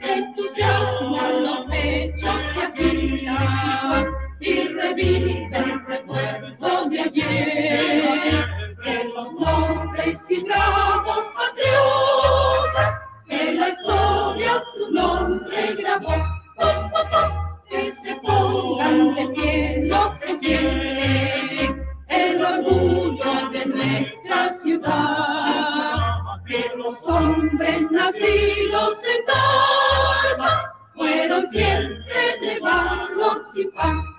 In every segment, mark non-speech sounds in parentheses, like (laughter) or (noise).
Entusiasmo en los pechos se agita y revive el recuerdo de ayer. De los nobles y bravos patriotas, que la historia su nombre grabó. Oh, oh, oh. Que se pongan de pie los que sienten el orgullo de nuestra ciudad. Que los hombres nacidos en Tarma fueron siempre de valor y paz.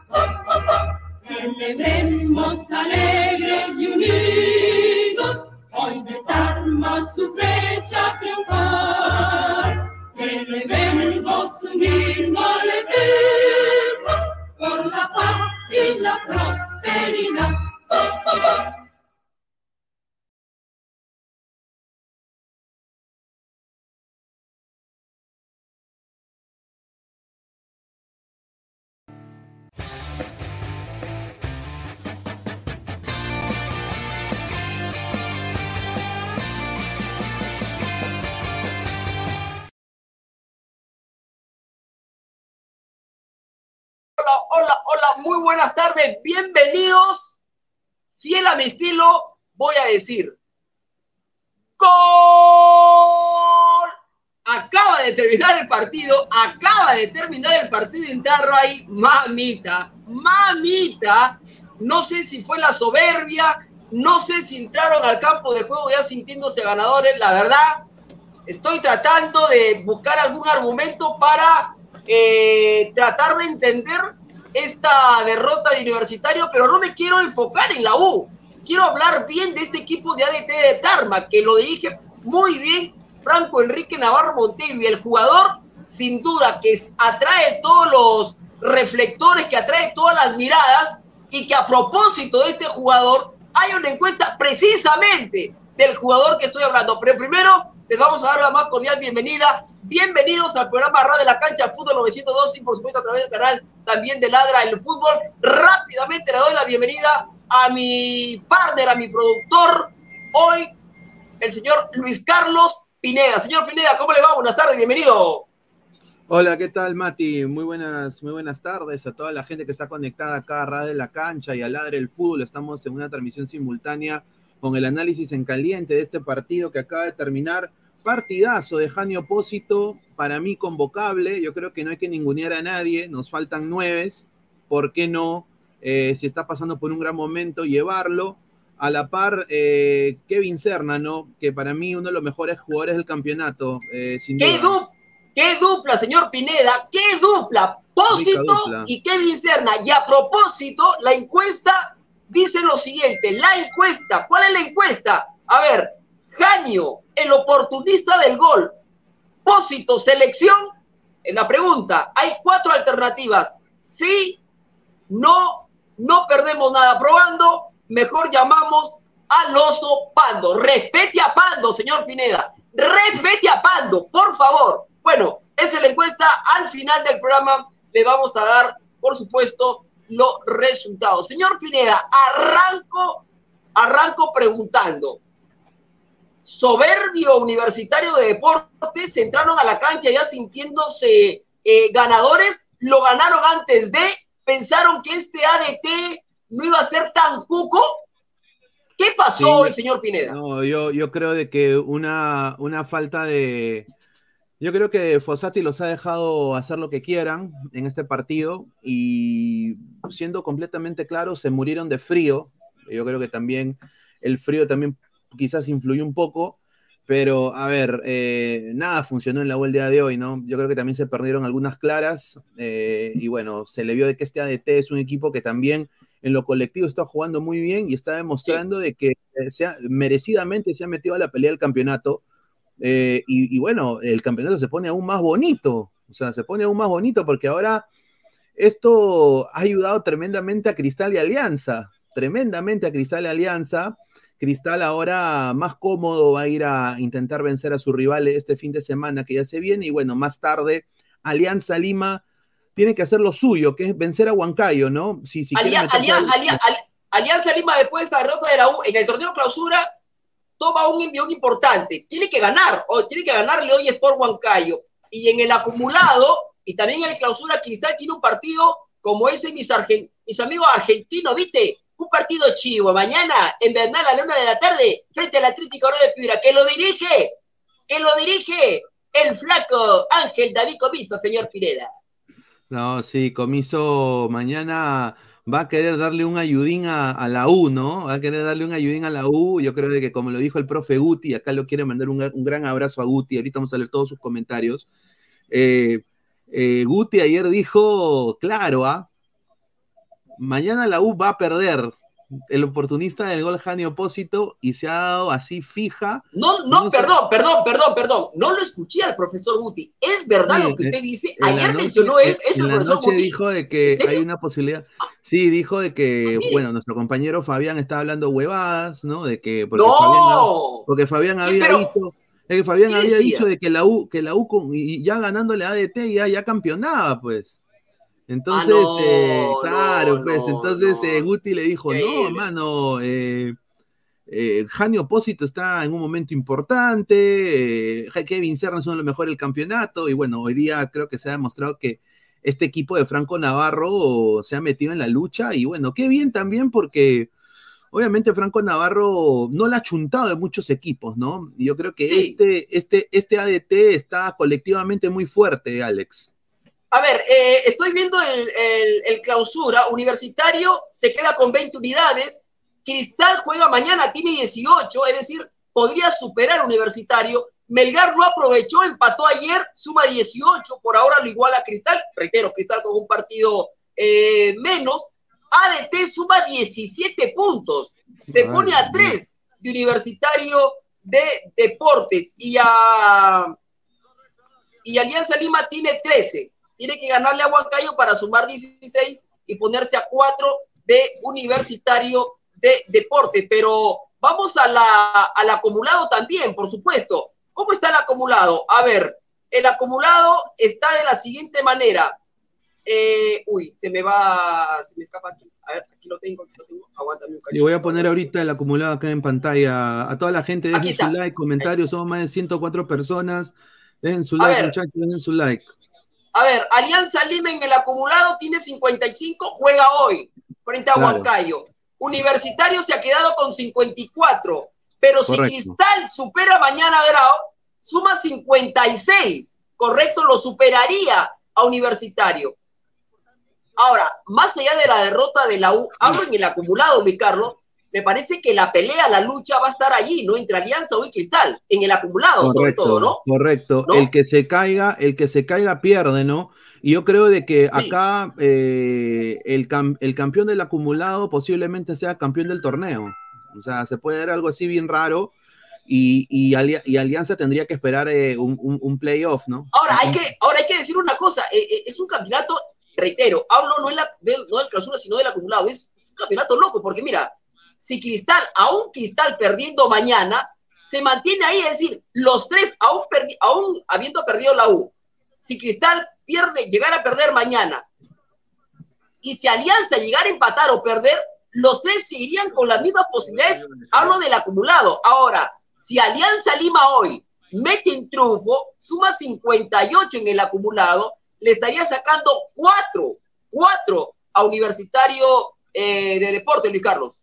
Celebremos alegres y unidos, hoy de Tarma su fecha triunfal. Celebremos unirnos Hola, hola, hola, muy buenas tardes, bienvenidos. Fiel a mi estilo, voy a decir. ¡Gol! Acaba de terminar el partido, acaba de terminar el partido en ahí, mamita, mamita. No sé si fue la soberbia, no sé si entraron al campo de juego ya sintiéndose ganadores, la verdad. Estoy tratando de buscar algún argumento para eh, tratar de entender esta derrota de Universitario, pero no me quiero enfocar en la U. Quiero hablar bien de este equipo de ADT de Tarma, que lo dirige muy bien Franco Enrique Navarro Monteiro y el jugador, sin duda, que atrae todos los reflectores, que atrae todas las miradas y que a propósito de este jugador hay una encuesta precisamente del jugador que estoy hablando. Pero primero les vamos a dar la más cordial bienvenida. Bienvenidos al programa Radio de la Cancha Fútbol 902 y por supuesto a través del canal también de Ladra el Fútbol. Rápidamente le doy la bienvenida a mi partner, a mi productor, hoy el señor Luis Carlos Pineda. Señor Pineda, ¿cómo le va? Buenas tardes, bienvenido. Hola, ¿qué tal, Mati? Muy buenas, muy buenas tardes a toda la gente que está conectada acá a Radio de la Cancha y a Ladre el Fútbol. Estamos en una transmisión simultánea con el análisis en caliente de este partido que acaba de terminar. Partidazo de Jani Opósito, para mí convocable. Yo creo que no hay que ningunear a nadie, nos faltan nueves. ¿Por qué no? Eh, si está pasando por un gran momento, llevarlo. A la par, eh, Kevin Serna, ¿no? Que para mí uno de los mejores jugadores del campeonato, eh, sin ¿Qué, duda. du qué dupla, señor Pineda, qué dupla, Pósito y Kevin Serna. Y a propósito, la encuesta dice lo siguiente, la encuesta, ¿cuál es la encuesta? A ver, Janio, el oportunista del gol, Pósito, selección, en la pregunta, hay cuatro alternativas, sí, no, no perdemos nada probando, mejor llamamos al oso Pando. Respete a Pando, señor Pineda. Respete a Pando, por favor. Bueno, esa es la encuesta. Al final del programa le vamos a dar, por supuesto, los resultados. Señor Pineda, arranco, arranco preguntando. Soberbio Universitario de Deportes entraron a la cancha ya sintiéndose eh, ganadores, lo ganaron antes de, pensaron que este ADT no iba a ser tan cuco. ¿Qué pasó hoy, señor Pineda? No, yo, yo creo de que una, una falta de. Yo creo que Fossati los ha dejado hacer lo que quieran en este partido y siendo completamente claro, se murieron de frío. Yo creo que también el frío también quizás influyó un poco, pero a ver, eh, nada funcionó en la vuelta de hoy, ¿no? Yo creo que también se perdieron algunas claras eh, y bueno, se le vio de que este ADT es un equipo que también en lo colectivo está jugando muy bien y está demostrando de que eh, sea, merecidamente se ha metido a la pelea del campeonato. Eh, y, bueno, el campeonato se pone aún más bonito, o sea, se pone aún más bonito porque ahora esto ha ayudado tremendamente a Cristal y Alianza, tremendamente a Cristal y Alianza. Cristal ahora más cómodo va a ir a intentar vencer a su rival este fin de semana que ya se viene y bueno, más tarde Alianza Lima tiene que hacer lo suyo, que es vencer a Huancayo, ¿no? Si, si Alianza Lima, después de esta derrota de la U, en el torneo clausura, toma un envión importante. Tiene que ganar, tiene que ganarle hoy Sport Huancayo. Y en el acumulado, y también en el clausura, Cristal tiene un partido como ese, mis, mis amigos argentinos, ¿viste? Un partido chivo. Mañana, en Bernal, a la una de la tarde, frente al Atlético de Piura, que lo dirige, que lo dirige el flaco Ángel David Comiso, señor Pineda. No, sí, Comiso mañana va a querer darle un ayudín a, la U, ¿no? Va a querer darle un ayudín a la U. Yo creo que como lo dijo el profe Guti, acá lo quiere mandar un, gran abrazo a Guti. Ahorita vamos a leer todos sus comentarios. Eh, eh, Guti ayer dijo, claro, ¿ah? Mañana la U va a perder el oportunista del gol Jani Opósito y se ha dado así fija. No, no, perdón, perdón, perdón, perdón. No lo escuché al profesor Guti. ¿Es verdad lo que usted dice? Ayer mencionó él, es el profesor Guti. dijo de que hay una posibilidad. Sí, dijo de que, ah, bueno, nuestro compañero Fabián estaba hablando huevadas, ¿no? De que porque no. Fabián, porque Fabián había dicho, que Fabián había dicho de que la U, que la U y ya ganándole a ADT ya, ya campeonaba, pues. Entonces, ah, eh, claro, pues, entonces eh, Guti le dijo, no, hermano, eh, eh, Jani Opósito está en un momento importante, Kevin Serna es uno de los mejores del campeonato, y bueno, hoy día creo que se ha demostrado que este equipo de Franco Navarro se ha metido en la lucha, y bueno, qué bien también porque obviamente Franco Navarro no la ha chuntado de muchos equipos, ¿no? Y yo creo que este, este, este ADT está colectivamente muy fuerte, Alex. A ver, eh, estoy viendo el, clausura. Universitario se queda con 20 unidades. Cristal juega mañana, tiene 18, es decir, podría superar Universitario. Melgar no aprovechó, empató ayer, suma 18, por ahora lo iguala a Cristal. Reitero, Cristal con un partido eh, menos. ADT suma 17 puntos, se pone a 3 de Universitario de Deportes y a y Alianza Lima tiene 13 tiene que ganarle a Huancayo para sumar 16 y ponerse a 4 de Universitario de Deporte. Pero vamos a la, al acumulado también, por supuesto. ¿Cómo está el acumulado? A ver, el acumulado está de la siguiente manera. Eh, uy, se me va, se me escapa aquí. A ver, aquí lo tengo, aquí lo tengo. Aguántame un Y voy a poner ahorita el acumulado acá en pantalla. A toda la gente, dejen su like, comentarios. Somos más de 104 personas. Dejen su like, muchachos, dejen su like. A ver, Alianza Lima en el acumulado tiene 55, juega hoy frente a Huancayo. Universitario se ha quedado con 54, pero si Cristal supera mañana a Grau, suma 56, correcto, lo superaría a Universitario. Ahora, más allá de la derrota de la U, hablo en el acumulado, mi Carlos, me parece que la pelea, la lucha va a estar allí, ¿no? Entre Alianza y Cristal, en el acumulado, correcto, sobre todo, ¿no? Correcto. El que se caiga, el que se caiga pierde, ¿no? Y yo creo de que acá eh, el, el campeón del acumulado posiblemente sea campeón del torneo. O sea, se puede ver algo así bien raro. Y, y, Alianza tendría que esperar eh, un, un, playoff, ¿no? Ahora hay, que, ahora hay que decir una cosa, eh, es un campeonato, reitero, hablo no, en la, no del clausura, sino del acumulado, es, es, un campeonato loco, porque mira, si Cristal, aún Cristal perdiendo mañana, se mantiene ahí, es decir, los tres, aún, aún habiendo perdido la U, si Cristal pierde, llegara a perder mañana, y si Alianza llegara a empatar o perder, los tres seguirían con las mismas posibilidades, hablo del acumulado. Ahora, si Alianza Lima hoy mete en triunfo, suma 58 en el acumulado, le estaría sacando 4, 4 a Universitario eh, de Deporte, Luis Carlos.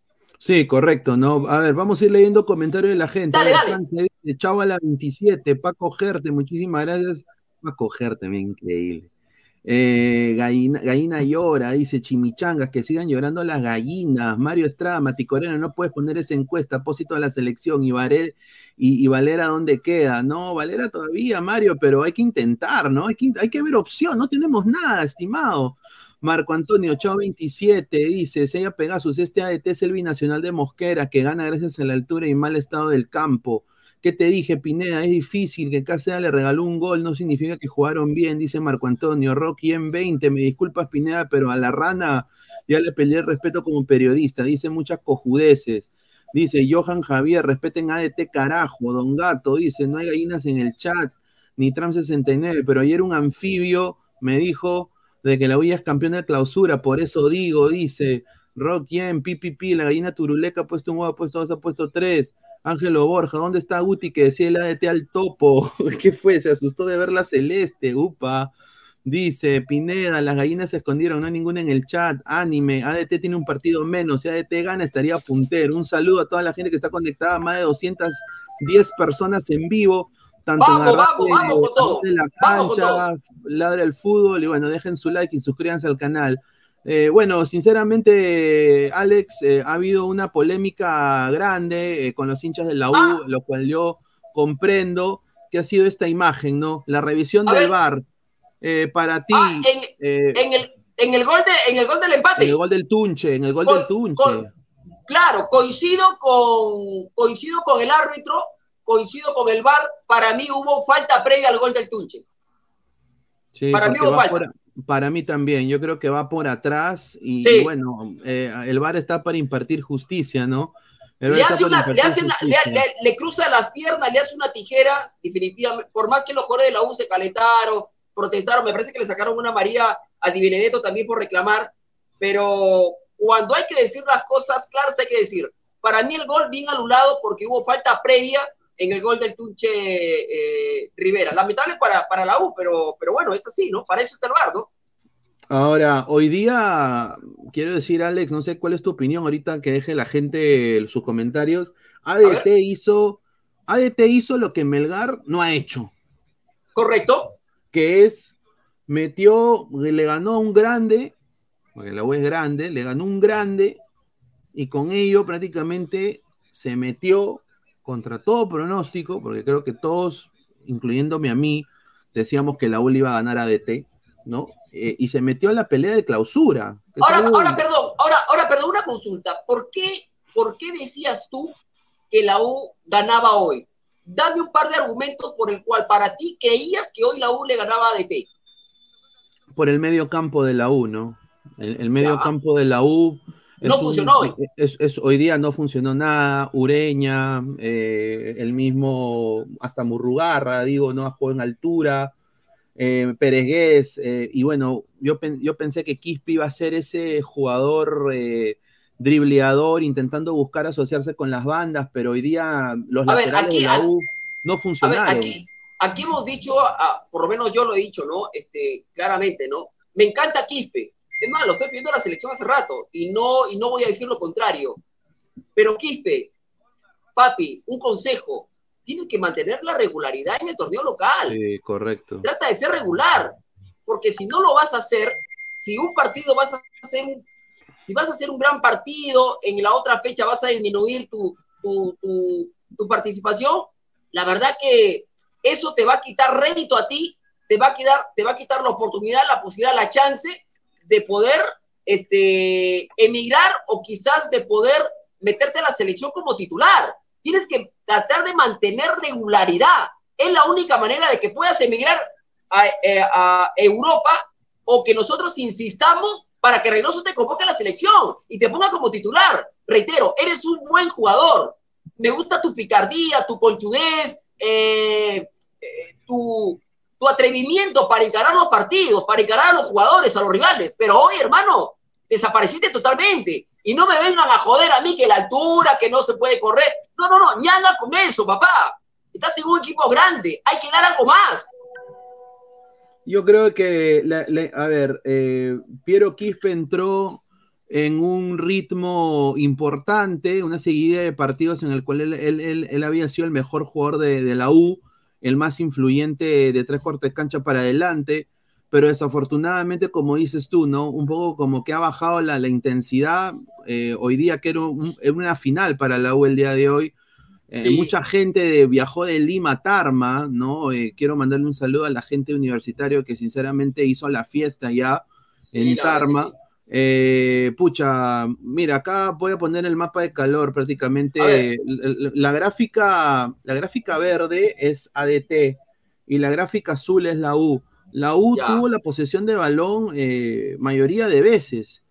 Sí, correcto, ¿no? A ver, vamos a ir leyendo comentarios de la gente. Dale, dale. Chavala 27, Paco Gerte, muchísimas gracias. Paco Gerte, bien increíble. Eh, gallina, llora, dice Chimichangas, que sigan llorando las gallinas. Mario Estrada, Maticorena, no puedes poner esa encuesta, apósito a la selección y, Valer, y, Valera, ¿dónde queda? No, Valera todavía, Mario, pero hay que intentar, ¿no? Hay que, hay que ver opción, no tenemos nada, estimado. Marco Antonio Chao 27 dice, Sella Pegasus, este ADT es el binacional de Mosquera que gana gracias a la altura y mal estado del campo. ¿Qué te dije, Pineda? Es difícil que Cáceres le regaló un gol, no significa que jugaron bien, dice Marco Antonio. Rocky en 20, me disculpas, Pineda, pero a la rana ya le peleé el respeto como periodista, dice muchas cojudeces. Dice Johan Javier, respeten ADT carajo, Don Gato, dice, no hay gallinas en el chat, ni Tram 69, pero ayer un anfibio me dijo de que la U es campeón de clausura, por eso digo, dice Rock en PPP, la gallina turuleca ha puesto un huevo, ha puesto dos, ha puesto tres. Ángelo Borja, ¿dónde está Guti que decía el ADT al topo? (laughs) ¿Qué fue? Se asustó de ver la celeste, upa. Dice Pineda, las gallinas se escondieron, no hay ninguna en el chat. Anime, ADT tiene un partido menos. Si ADT gana, estaría puntero. Un saludo a toda la gente que está conectada, más de 210 personas en vivo tanto vamos, vamos, vamos con todo. la cancha, ladra el fútbol y bueno, dejen su like y suscríbanse al canal. Eh, bueno, sinceramente, Alex, eh, ha habido una polémica grande eh, con los hinchas de la U, ah. lo cual yo comprendo que ha sido esta imagen, ¿no? La revisión del VAR. para ti. Ah, en, el, en, el gol de, en el gol del empate. En el gol del Tunche, en el gol del Tunche. claro, coincido con, coincido con el árbitro coincido con el VAR, para mí hubo falta previa al gol del Tunche. para mí hubo falta. Para mí también, yo creo que va por atrás y, bueno, eh, el VAR está para impartir justicia, ¿no? Le, cruza las piernas, le hace una tijera, definitivamente, por más que los jugadores de la U se calentaron, protestaron, me parece que le sacaron una María a Di Benedetto también por reclamar, pero cuando hay que decir las cosas claras hay que decir, para mí el gol bien anulado porque hubo falta previa en el gol del Tunche eh, Rivera. Lamentable para, para la U, pero, pero bueno, es así, ¿no? Para eso está el bar, ¿no? Ahora, hoy día, quiero decir, Alex, no sé cuál es tu opinión ahorita que deje la gente sus comentarios. ADT hizo, ADT hizo lo que Melgar no ha hecho. Correcto. Que es, metió, le ganó a un grande, porque la U es grande, le ganó un grande, y con ello prácticamente se metió contra todo pronóstico, porque creo que todos, incluyéndome a mí, decíamos que la UL iba a ganar a DT, ¿no? Eh, y se metió a la pelea de clausura. Ahora, ahora, perdón, ahora, ahora, perdón, una consulta. ¿Por qué, ¿Por qué decías tú que la U ganaba hoy? Dame un par de argumentos por el cual para ti creías que hoy la U le ganaba a DT. Por el medio campo de la U, ¿no? El, medio campo de la U no funcionó hoy. Es, hoy día no funcionó nada. Ureña, eh, el mismo, hasta Murrugarra, digo, no jugado en altura. Eh, Peregués, eh, y bueno, yo, yo pensé que Quispe iba a ser ese jugador eh, dribleador, intentando buscar asociarse con las bandas, pero hoy día los laterales de la U no funcionaron. aquí, aquí, hemos dicho, por lo menos yo lo he dicho, ¿no? Este, claramente, ¿no? Me encanta Quispe, es más, lo estoy pidiendo a la selección hace rato y no, y no voy a decir lo contrario. Pero Quispe, papi, un consejo, tiene que mantener la regularidad en el torneo local. Sí, correcto. Trata de ser regular, porque si no lo vas a hacer, si un partido vas a hacer un si vas a hacer un gran partido, en la otra fecha vas a disminuir tu, tu, tu, participación, la verdad que eso te va a quitar rédito a ti, te va a quitar, te va a quitar la oportunidad, la posibilidad, la chance de poder este, emigrar o quizás de poder meterte a la selección como titular. Tienes que tratar de mantener regularidad. Es la única manera de que puedas emigrar a, eh, a Europa o que nosotros insistamos para que Reynoso te convoque a la selección y te ponga como titular. Reitero, eres un buen jugador. Me gusta tu picardía, tu conchudez, eh, eh, tu, tu atrevimiento para encarar los partidos, para encarar a los jugadores, a los rivales. Pero hoy, hermano, desapareciste totalmente. Y no me vengan a joder a mí que la altura, que no se puede correr. No, no, no, ñanga con eso, papá. Estás en un equipo grande, hay que dar algo más. Yo creo que, a ver, eh, Piero Quispe entró en un ritmo importante, una seguida de partidos en el cual él, había sido el mejor jugador de, la U, el más influyente de tres de cancha para adelante, pero desafortunadamente, como dices tú, ¿no? Un poco como que ha bajado la, intensidad, eh, hoy día que era una final para la U el día de hoy, eh, mucha gente viajó de Lima a Tarma, ¿no? Eh, quiero mandarle un saludo a la gente universitaria que sinceramente hizo la fiesta ya en Tarma. Eh, pucha, mira, acá voy a poner el mapa de calor prácticamente. La, gráfica, la gráfica verde es ADT y la gráfica azul es la U. La U tuvo la posesión de balón mayoría de veces,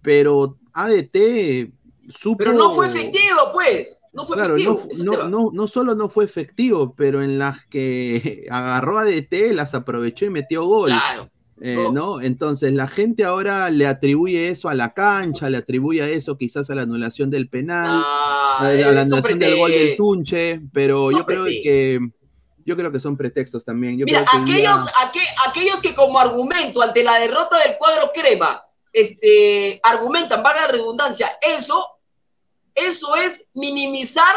pero ADT supo... Pero no fue efectivo, pues. No fue claro, no, no, no, solo no fue efectivo, pero en las que (laughs) agarró a DT las aprovechó y metió gol. Claro. Eh, no. Entonces la gente ahora le atribuye eso a la cancha, le atribuye eso quizás a la anulación del penal, a, la anulación del gol del Tunche, pero yo creo que yo creo que son pretextos también. Mira, aquellos, aquellos que como argumento ante la derrota del cuadro crema, este, argumentan, vaga redundancia, eso eso es minimizar,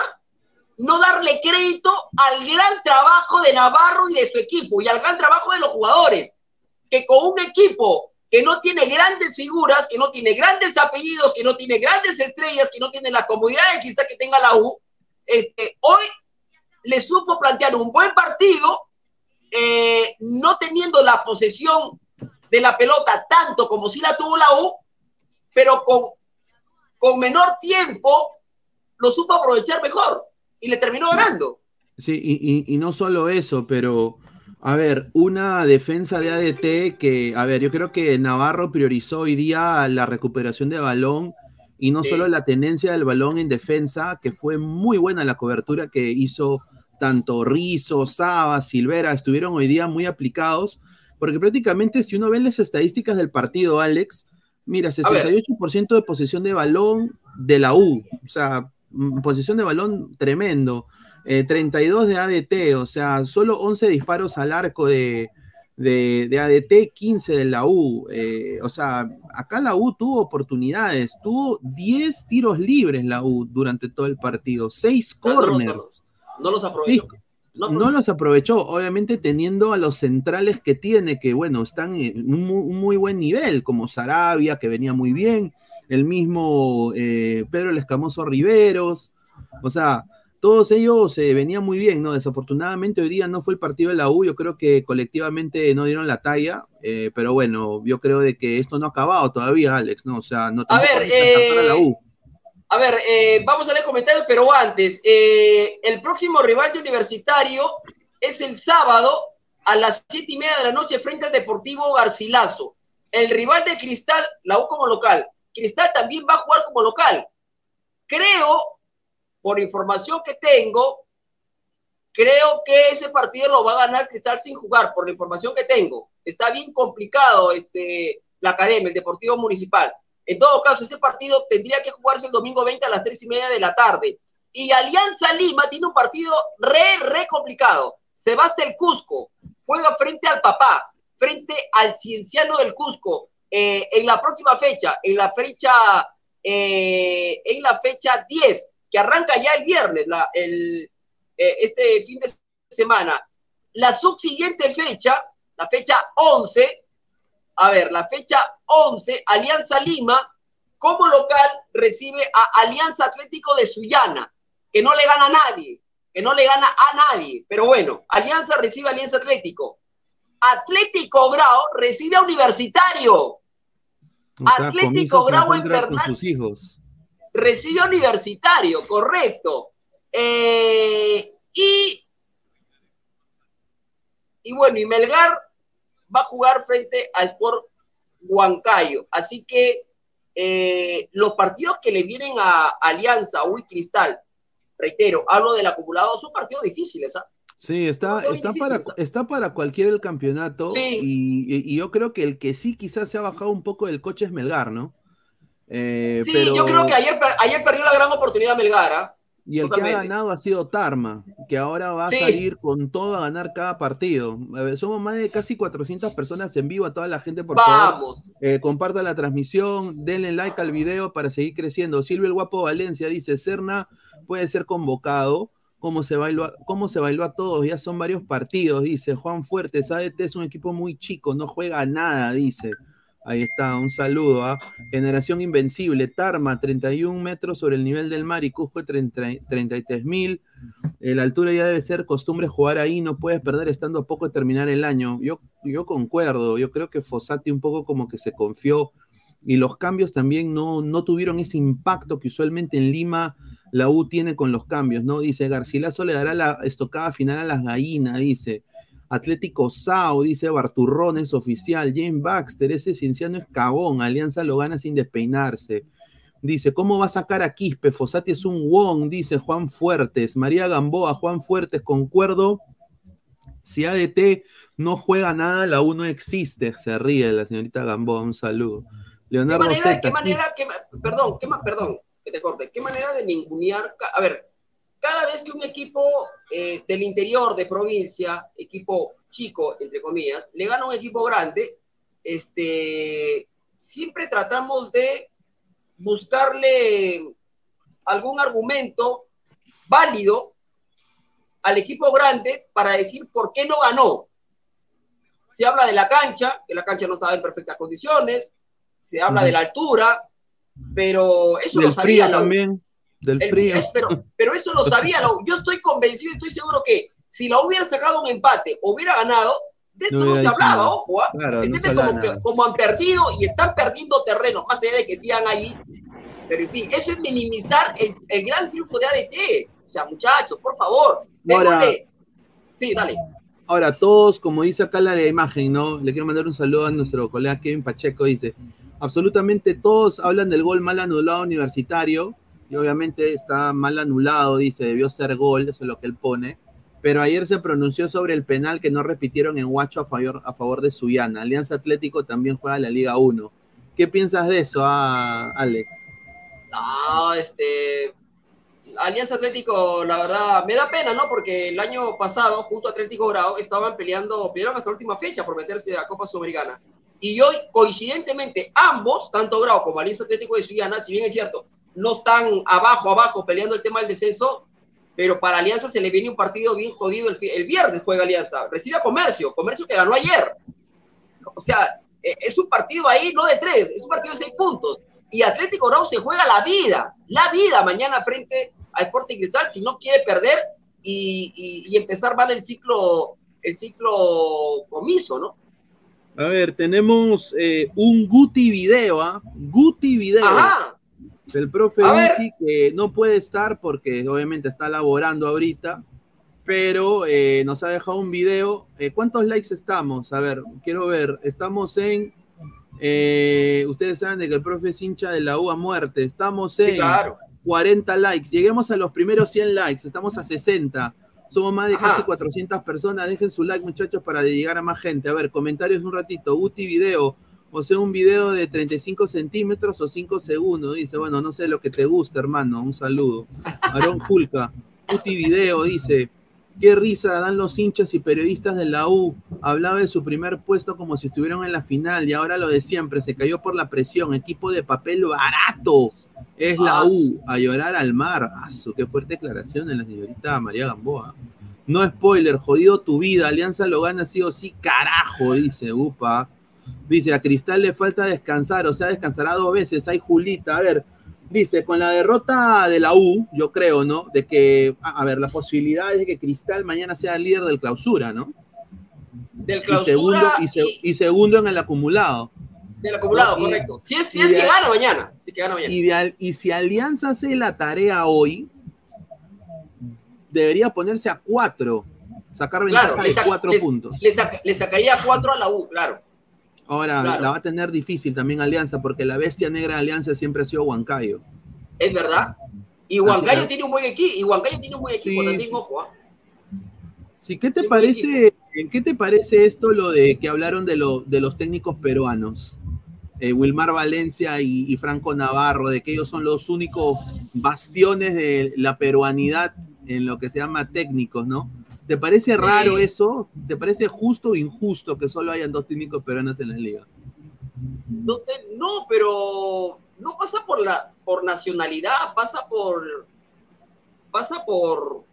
no darle crédito al gran trabajo de Navarro y de su equipo y al gran trabajo de los jugadores, que con un equipo que no tiene grandes figuras, que no tiene grandes apellidos, que no tiene grandes estrellas, que no tiene la comodidad de quizá que tenga la U, este, hoy le supo plantear un buen partido, eh, no teniendo la posesión de la pelota tanto como si la tuvo la U, pero con con menor tiempo lo supo aprovechar mejor y le terminó ganando. Sí, y, no solo eso, pero a ver, una defensa de ADT que, a ver, yo creo que Navarro priorizó hoy día la recuperación de balón y no solo la tenencia del balón en defensa, que fue muy buena la cobertura que hizo tanto Rizo, Saba, Silvera, estuvieron hoy día muy aplicados, porque prácticamente si uno ve las estadísticas del partido, Alex, Mira, 68% de posesión de balón de la U, o sea, mm, posesión de balón tremendo. 32 eh, de ADT, o sea, solo 11 disparos al arco de, de, ADT, 15 de la U. Eh, o sea, acá la U tuvo oportunidades, tuvo 10 tiros libres la U durante todo el partido, 6 corners. No, los aprovechó. No, los aprovechó, obviamente teniendo a los centrales que tiene, que bueno, están en un muy, buen nivel, como Sarabia, que venía muy bien, el mismo eh, Pedro el Escamoso Riveros, o sea, todos ellos se venían muy bien, ¿no? Desafortunadamente hoy día no fue el partido de la U, yo creo que colectivamente no dieron la talla, eh, pero bueno, yo creo de que esto no ha acabado todavía, Alex, ¿no? O sea, no a ver, a la U. A ver, eh, vamos a leer comentarios, pero antes, eh, el próximo rival de Universitario es el sábado a las siete y media de la noche frente al Deportivo Garcilaso. El rival de Cristal, la U como local. Cristal también va a jugar como local. Creo, por información que tengo, creo que ese partido lo va a ganar Cristal sin jugar, por la información que tengo. Está bien complicado este, la academia, el Deportivo Municipal. En todo caso, ese partido tendría que jugarse el domingo 20 a las 3 y media de la tarde. Y Alianza Lima tiene un partido re, re complicado. Se va el Cusco, juega frente al papá, frente al cienciano del Cusco, eh, en la próxima fecha, en la fecha, eh, en la fecha 10, que arranca ya el viernes, la, el, eh, este fin de semana. La subsiguiente fecha, la fecha 11, a ver, la fecha 11, Alianza Lima como local recibe a Alianza Atlético de Sullana, que no le gana a nadie, que no le gana a nadie. Pero bueno, Alianza recibe a Alianza Atlético. Atlético Grau recibe a Universitario. Atlético Grau en Bernal. sus hijos. Recibe a Universitario, correcto. Eh, y, y bueno, y Melgar va a jugar frente a Sport Huancayo. Así que eh, los partidos que le vienen a Alianza, Uy Cristal, reitero, hablo del acumulado, son partidos difíciles, ¿ah? Sí, está, está, para, está para cualquiera el campeonato y, yo creo que el que sí quizás se ha bajado un poco del coche es Melgar, ¿no? Eh, sí, yo creo que ayer, ayer perdió la gran oportunidad Melgar, ¿ah? Y el que ha ganado ha sido Tarma, que ahora va a salir con todo a ganar cada partido. somos más de casi 400 personas en vivo. A toda la gente, por favor, eh, compartan la transmisión, denle like al video para seguir creciendo. Silvio el Guapo Valencia dice: Serna puede ser convocado. ¿Cómo se, bailó, ¿Cómo se bailó a todos? Ya son varios partidos, dice Juan Fuertes. ADT es un equipo muy chico, no juega nada, dice. Ahí está, un saludo a Generación Invencible, Tarma, 31 metros sobre el nivel del mar y Cusco 33 mil. Eh, la altura ya debe ser costumbre jugar ahí, no puedes perder estando a poco de terminar el año. Yo, yo concuerdo, yo creo que Fossati un poco como que se confió y los cambios también no, no tuvieron ese impacto que usualmente en Lima la U tiene con los cambios, ¿no? Dice Garcilaso le dará la estocada final a las gallinas, dice. Atlético Sao, dice Barturrones oficial. James Baxter, ese cienciano es cagón. Alianza lo gana sin despeinarse. Dice, ¿cómo va a sacar a Quispe? Fosati es un wong, dice Juan Fuertes. María Gamboa, Juan Fuertes, concuerdo. Si ADT no juega nada, la U no existe. Se ríe la señorita Gamboa, un saludo. Leonardo ¿Qué manera, ¿qué manera, perdón, qué, perdón, que te corte, qué manera de ningunear, a ver, cada vez que un equipo eh, del interior de provincia, equipo chico, entre comillas, le gana a un equipo grande, este, siempre tratamos de buscarle algún argumento válido al equipo grande para decir por qué no ganó. Se habla de la cancha, que la cancha no estaba en perfectas condiciones, se habla de la altura, pero eso lo sabía también del frío. (laughs) pero, eso lo sabía, yo estoy convencido y estoy seguro que si la hubiera sacado un empate hubiera ganado, de esto no, se hablaba, ojo, ¿ah? como, han perdido y están perdiendo terreno, más allá de que sigan ahí. Pero en fin, eso es minimizar el, gran triunfo de ADT. O sea, muchachos, por favor, Ahora, Sí, dale. Ahora, todos, como dice acá la imagen, ¿no? Le quiero mandar un saludo a nuestro colega Kevin Pacheco, dice, absolutamente todos hablan del gol mal anulado universitario, y obviamente está mal anulado, dice, debió ser gol, eso es lo que él pone. Pero ayer se pronunció sobre el penal que no repitieron en Huacho a favor, a favor de Suyana. Alianza Atlético también juega la Liga 1. ¿Qué piensas de eso, ah, Alex? No, este. Alianza Atlético, la verdad, me da pena, ¿no? Porque el año pasado, junto a Atlético Grau, estaban peleando, pelearon hasta la última fecha por meterse a Copa Sudamericana. Y hoy, coincidentemente, ambos, tanto Grau como Alianza Atlético de Suyana, si bien es cierto, no están abajo, abajo peleando el tema del descenso, pero para Alianza se le viene un partido bien jodido el, el viernes juega Alianza, recibe a Comercio, Comercio que ganó ayer. O sea, e, es un partido ahí no de tres, es un partido de seis puntos. Y Atlético Grau se juega la vida, la vida mañana frente a Sporting Cristal si no quiere perder y, y, empezar mal el ciclo, el ciclo comiso, ¿no? A ver, tenemos eh, un Guti video, ¿ah? Guti video. Ajá del profe Uti, que no puede estar porque obviamente está laborando ahorita, pero eh, nos ha dejado un video. Eh, ¿Cuántos likes estamos? A ver, quiero ver. Estamos en. Eh, ustedes saben de que el profe es hincha de la U a muerte. Estamos en 40 likes. Lleguemos a los primeros 100 likes. Estamos a 60. Somos más de casi 400 personas. Dejen su like, muchachos, para llegar a más gente. A ver, comentarios un ratito. Uti video o sea, un video de 35 centímetros o 5 segundos. Dice, bueno, no sé lo que te gusta, hermano. Un saludo. Aarón Julca, Uti Video dice, qué risa dan los hinchas y periodistas de la U. Hablaba de su primer puesto como si estuvieran en la final y ahora lo de siempre. Se cayó por la presión. Equipo de papel barato. Es la ah. U. A llorar al mar. Ah, qué fuerte declaración de la señorita María Gamboa. No spoiler, jodido tu vida. Alianza lo gana sí o sí, carajo, dice Upa. Dice, a Cristal le falta descansar, o sea, descansará dos veces. Hay Julita, a ver, dice, con la derrota de la U, yo creo, ¿no? De que, a ver, la posibilidad es de que Cristal mañana sea el líder del clausura, ¿no? Del Y clausura segundo, y, y, se- y segundo en el acumulado. del acumulado, correcto. Si es, si es de- que gana mañana. Si es que gana mañana. Y, de al- y si Alianza hace la tarea hoy, debería ponerse a cuatro, sacar ventaja Claro, de saca- cuatro le- puntos. le saca- le sacaría cuatro a la U, claro. Ahora claro. la va a tener difícil también Alianza, porque la bestia negra de Alianza siempre ha sido Huancayo. Es verdad. Y Huancayo Así- tiene un buen equipo. Y Huancayo tiene un buen equipo Sí, también, ojo. ¿ah? Sí, ¿qué te parece? ¿En qué te parece esto lo de que hablaron de, lo, de los técnicos peruanos? Eh, Wilmar Valencia y, y Franco Navarro, de que ellos son los únicos bastiones de la peruanidad en lo que se llama técnicos, ¿no? ¿Te parece raro Sí. eso? ¿Te parece justo o injusto que solo hayan dos técnicos peruanos en la liga? Entonces, no, pero no pasa por la por nacionalidad, pasa por pasa por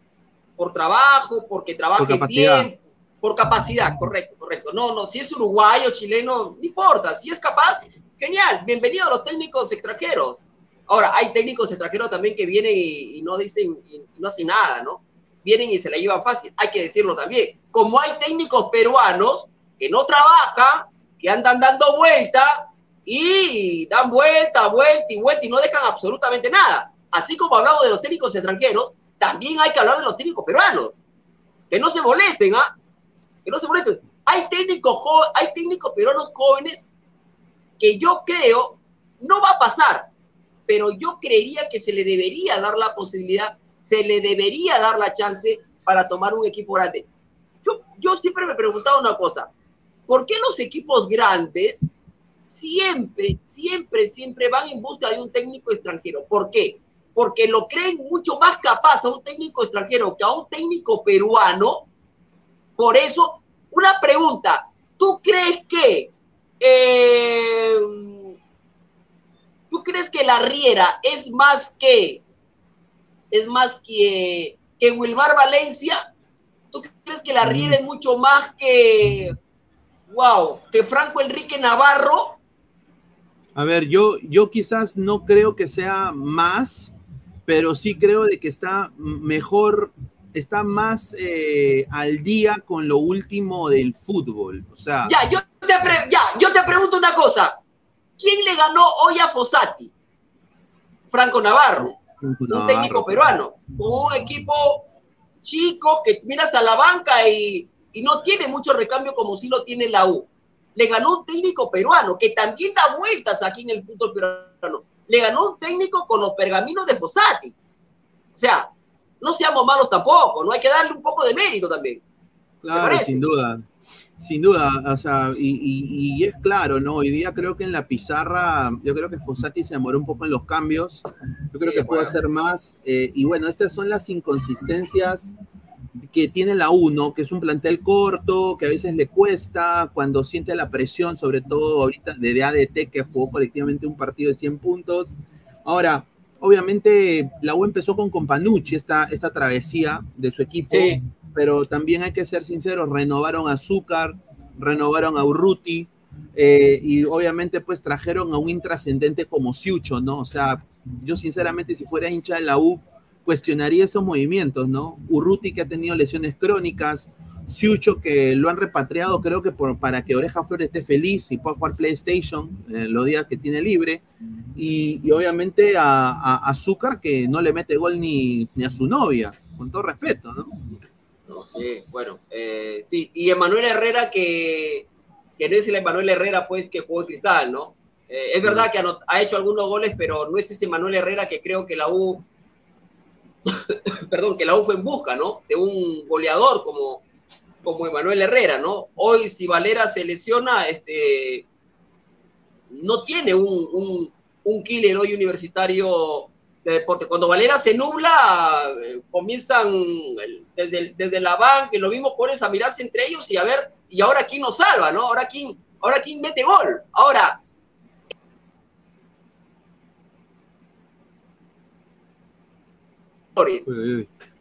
por trabajo, porque trabaja Por bien, por capacidad, correcto, correcto. No, no, si es uruguayo, chileno, no importa, si es capaz, genial, bienvenido a los técnicos extranjeros. Ahora, hay técnicos extranjeros también que vienen y, y no dicen, y no hacen nada, ¿no? Vienen y se la llevan fácil, hay que decirlo también. Como hay técnicos peruanos que no trabajan, que andan dando vuelta y dan vuelta, vuelta y vuelta y no dejan absolutamente nada. Así como hablamos de los técnicos extranjeros, también hay que hablar de los técnicos peruanos. Que no se molesten, ¿ah? Que no se molesten. Hay técnicos, hay técnicos peruanos jóvenes que yo creo no va a pasar, pero yo creería que se le debería dar la posibilidad, se le debería dar la chance para tomar un equipo grande. Yo, yo siempre me he preguntado una cosa, ¿por qué los equipos grandes siempre, siempre, siempre van en busca de un técnico extranjero? ¿Por qué? Porque lo creen mucho más capaz a un técnico extranjero que a un técnico peruano. Por eso, una pregunta, ¿tú crees que... eh, ¿Tú crees que la Riera es más que es más que, que Wilmar Valencia? ¿Tú crees que la Riera es mucho más que wow, que Franco Enrique Navarro? A ver, yo, yo quizás no creo que sea más, pero sí creo de que está mejor, está más eh, al día con lo último del fútbol. O sea, Ya, yo te, pre- ya, yo te pregunto una cosa. ¿Quién le ganó hoy a Fossati? Franco Navarro, un técnico peruano, con un equipo chico que miras a la banca y, y no tiene mucho recambio como si lo tiene la U. Le ganó un técnico peruano que también da vueltas aquí en el fútbol peruano. Le ganó un técnico con los pergaminos de Fossati. O sea, no seamos malos tampoco, no hay que darle un poco de mérito también. Claro, sin duda. Sin duda, o sea, y, y- y es claro, ¿no? Hoy día creo que en la pizarra, yo creo que Fossati se demoró un poco en los cambios. Yo creo Sí, que puede bueno. hacer más. eh, y bueno, estas son las inconsistencias que tiene la U, ¿no? Que es un plantel corto, que a veces le cuesta, cuando siente la presión, sobre todo ahorita de ADT, que jugó colectivamente un partido de 100 puntos. Ahora, obviamente, la U empezó con Companucci, esta, esta travesía de su equipo Sí. Pero también hay que ser sinceros, renovaron a Azúcar, renovaron a Urruti, eh, y obviamente pues trajeron a un intrascendente como Siucho, ¿no? O sea, yo sinceramente si fuera hincha de la U, cuestionaría esos movimientos, ¿no? Urruti que ha tenido lesiones crónicas, Siucho que lo han repatriado creo que por, para que Oreja Flores esté feliz y pueda jugar PlayStation eh, los días que tiene libre, y, y obviamente a, a Azúcar que no le mete gol ni, ni a su novia, con todo respeto, ¿no? Sí, bueno, eh, sí, y Emanuel Herrera que, que no es el Emanuel Herrera pues que jugó en Cristal, ¿no? Eh, es verdad que ha hecho algunos goles, pero no es ese Emanuel Herrera que creo que la U, (coughs) perdón, que la U fue en busca, ¿no? De un goleador como, como Emanuel Herrera, ¿no? Hoy si Valera se lesiona, este, no tiene un, un, un killer hoy universitario deporte. Cuando Valera se nubla, eh, comienzan desde, el- desde la banca y los mismos jugadores a mirarse entre ellos y a ver, y ahora quién nos salva, ¿no? Ahora quién, ahora quién mete gol. Ahora.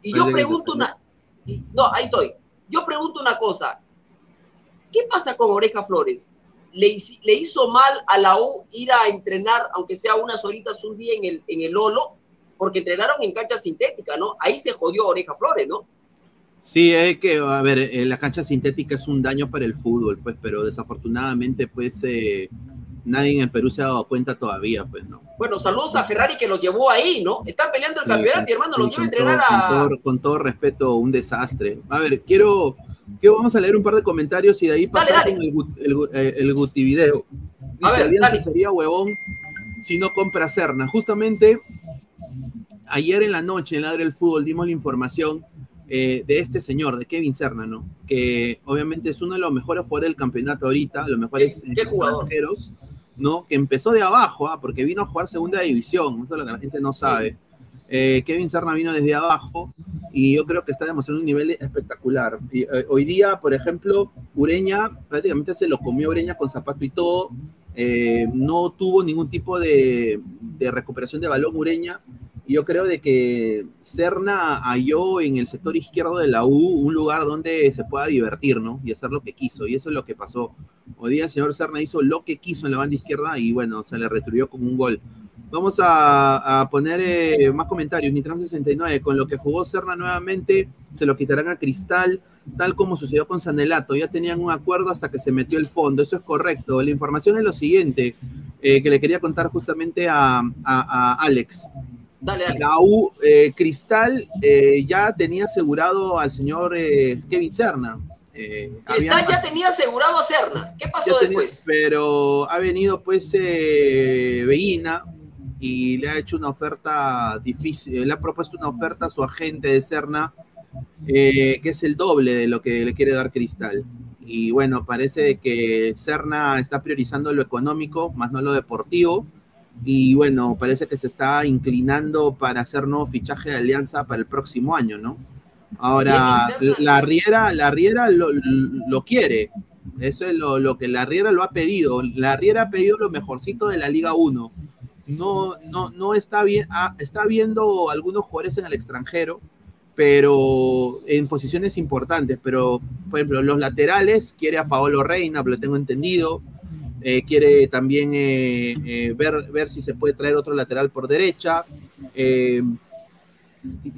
Y yo pregunto una. No, ahí estoy. Yo pregunto una cosa. ¿Qué pasa con Oreja Flores? Le, le hizo mal a la U ir a entrenar, aunque sea unas horitas un día en el, en el Lolo, porque entrenaron en cancha sintética, ¿no? Ahí se jodió Oreja Flores, ¿no? Sí, es que, a ver, eh, la cancha sintética es un daño para el fútbol, pues, pero desafortunadamente, pues, eh, nadie en el Perú se ha dado cuenta todavía, pues, ¿no? Bueno, saludos a Ferrari que los llevó ahí, ¿no? Están peleando el campeonato y hermano, los lleva a entrenar todo- a... Con todo, con todo respeto, un desastre. A ver, quiero, quiero, vamos a leer un par de comentarios y de ahí pasar dale. con el, Gut- el, Gut- eh, el Guti video. A Dice, ver, Alianza dale. sería huevón si no compra Serna. Justamente ayer en la noche en Ladre el Fútbol dimos la información eh, de este señor, de Kevin Serna, ¿no? Que obviamente es uno de los mejores jugadores del campeonato ahorita, los mejores ¿Qué- qué jugador? extranjeros, ¿no? Que empezó de abajo, ¿ah? porque vino a jugar segunda división, eso es lo que la gente no sabe. Eh, Kevin Serna vino desde abajo y yo creo que está demostrando un nivel espectacular. Eh, hoy día, por ejemplo, Ureña prácticamente se lo comió Ureña con zapato y todo. Eh, no tuvo ningún tipo de, recuperación de balón Ureña. Yo creo de que Serna halló en el sector izquierdo de la U un lugar donde se pueda divertir, ¿no? Y hacer lo que quiso. Y eso es lo que pasó. Hoy día el señor Serna hizo lo que quiso en la banda izquierda y bueno, se le retribuyó con un gol. Vamos a, a poner eh, más comentarios. Nitram 69, con lo que jugó Serna nuevamente, se lo quitarán a Cristal, tal como sucedió con Sanelato. Ya tenían un acuerdo hasta que se metió el fondo. Eso es correcto. La información es lo siguiente, eh, que le quería contar justamente a, a- a Alex. Dale, dale. La U, eh, Cristal ya tenía asegurado al señor Kevin Serna. Eh, Cristal ya tenía asegurado a Serna. ¿Qué pasó tenía- después? pero ha venido pues eh, Veguina y le ha hecho una oferta difícil, le ha propuesto una oferta a su agente de Serna, eh, que es el doble de lo que le quiere dar Cristal. Y bueno, parece que Serna está priorizando lo económico, más no lo deportivo. Y bueno, parece que se está inclinando para hacer nuevo fichaje de alianza para el próximo año, ¿no? Ahora, la Riera, la Riera lo, lo quiere. Eso es lo, lo que la Riera lo ha pedido. La Riera ha pedido lo mejorcito de la Liga 1. No, no, no está bien, ah, está viendo algunos jugadores en el extranjero, pero en posiciones importantes. Pero, por ejemplo, los laterales quiere a Paolo Reina, lo tengo entendido. Eh, quiere también eh, eh, ver, ver si se puede traer otro lateral por derecha.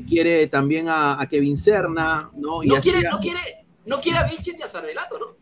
Quiere también a, a Kevin Serna, ¿no? Y No quiere, a- no quiere, no quiere a Vilches ni a ¿no?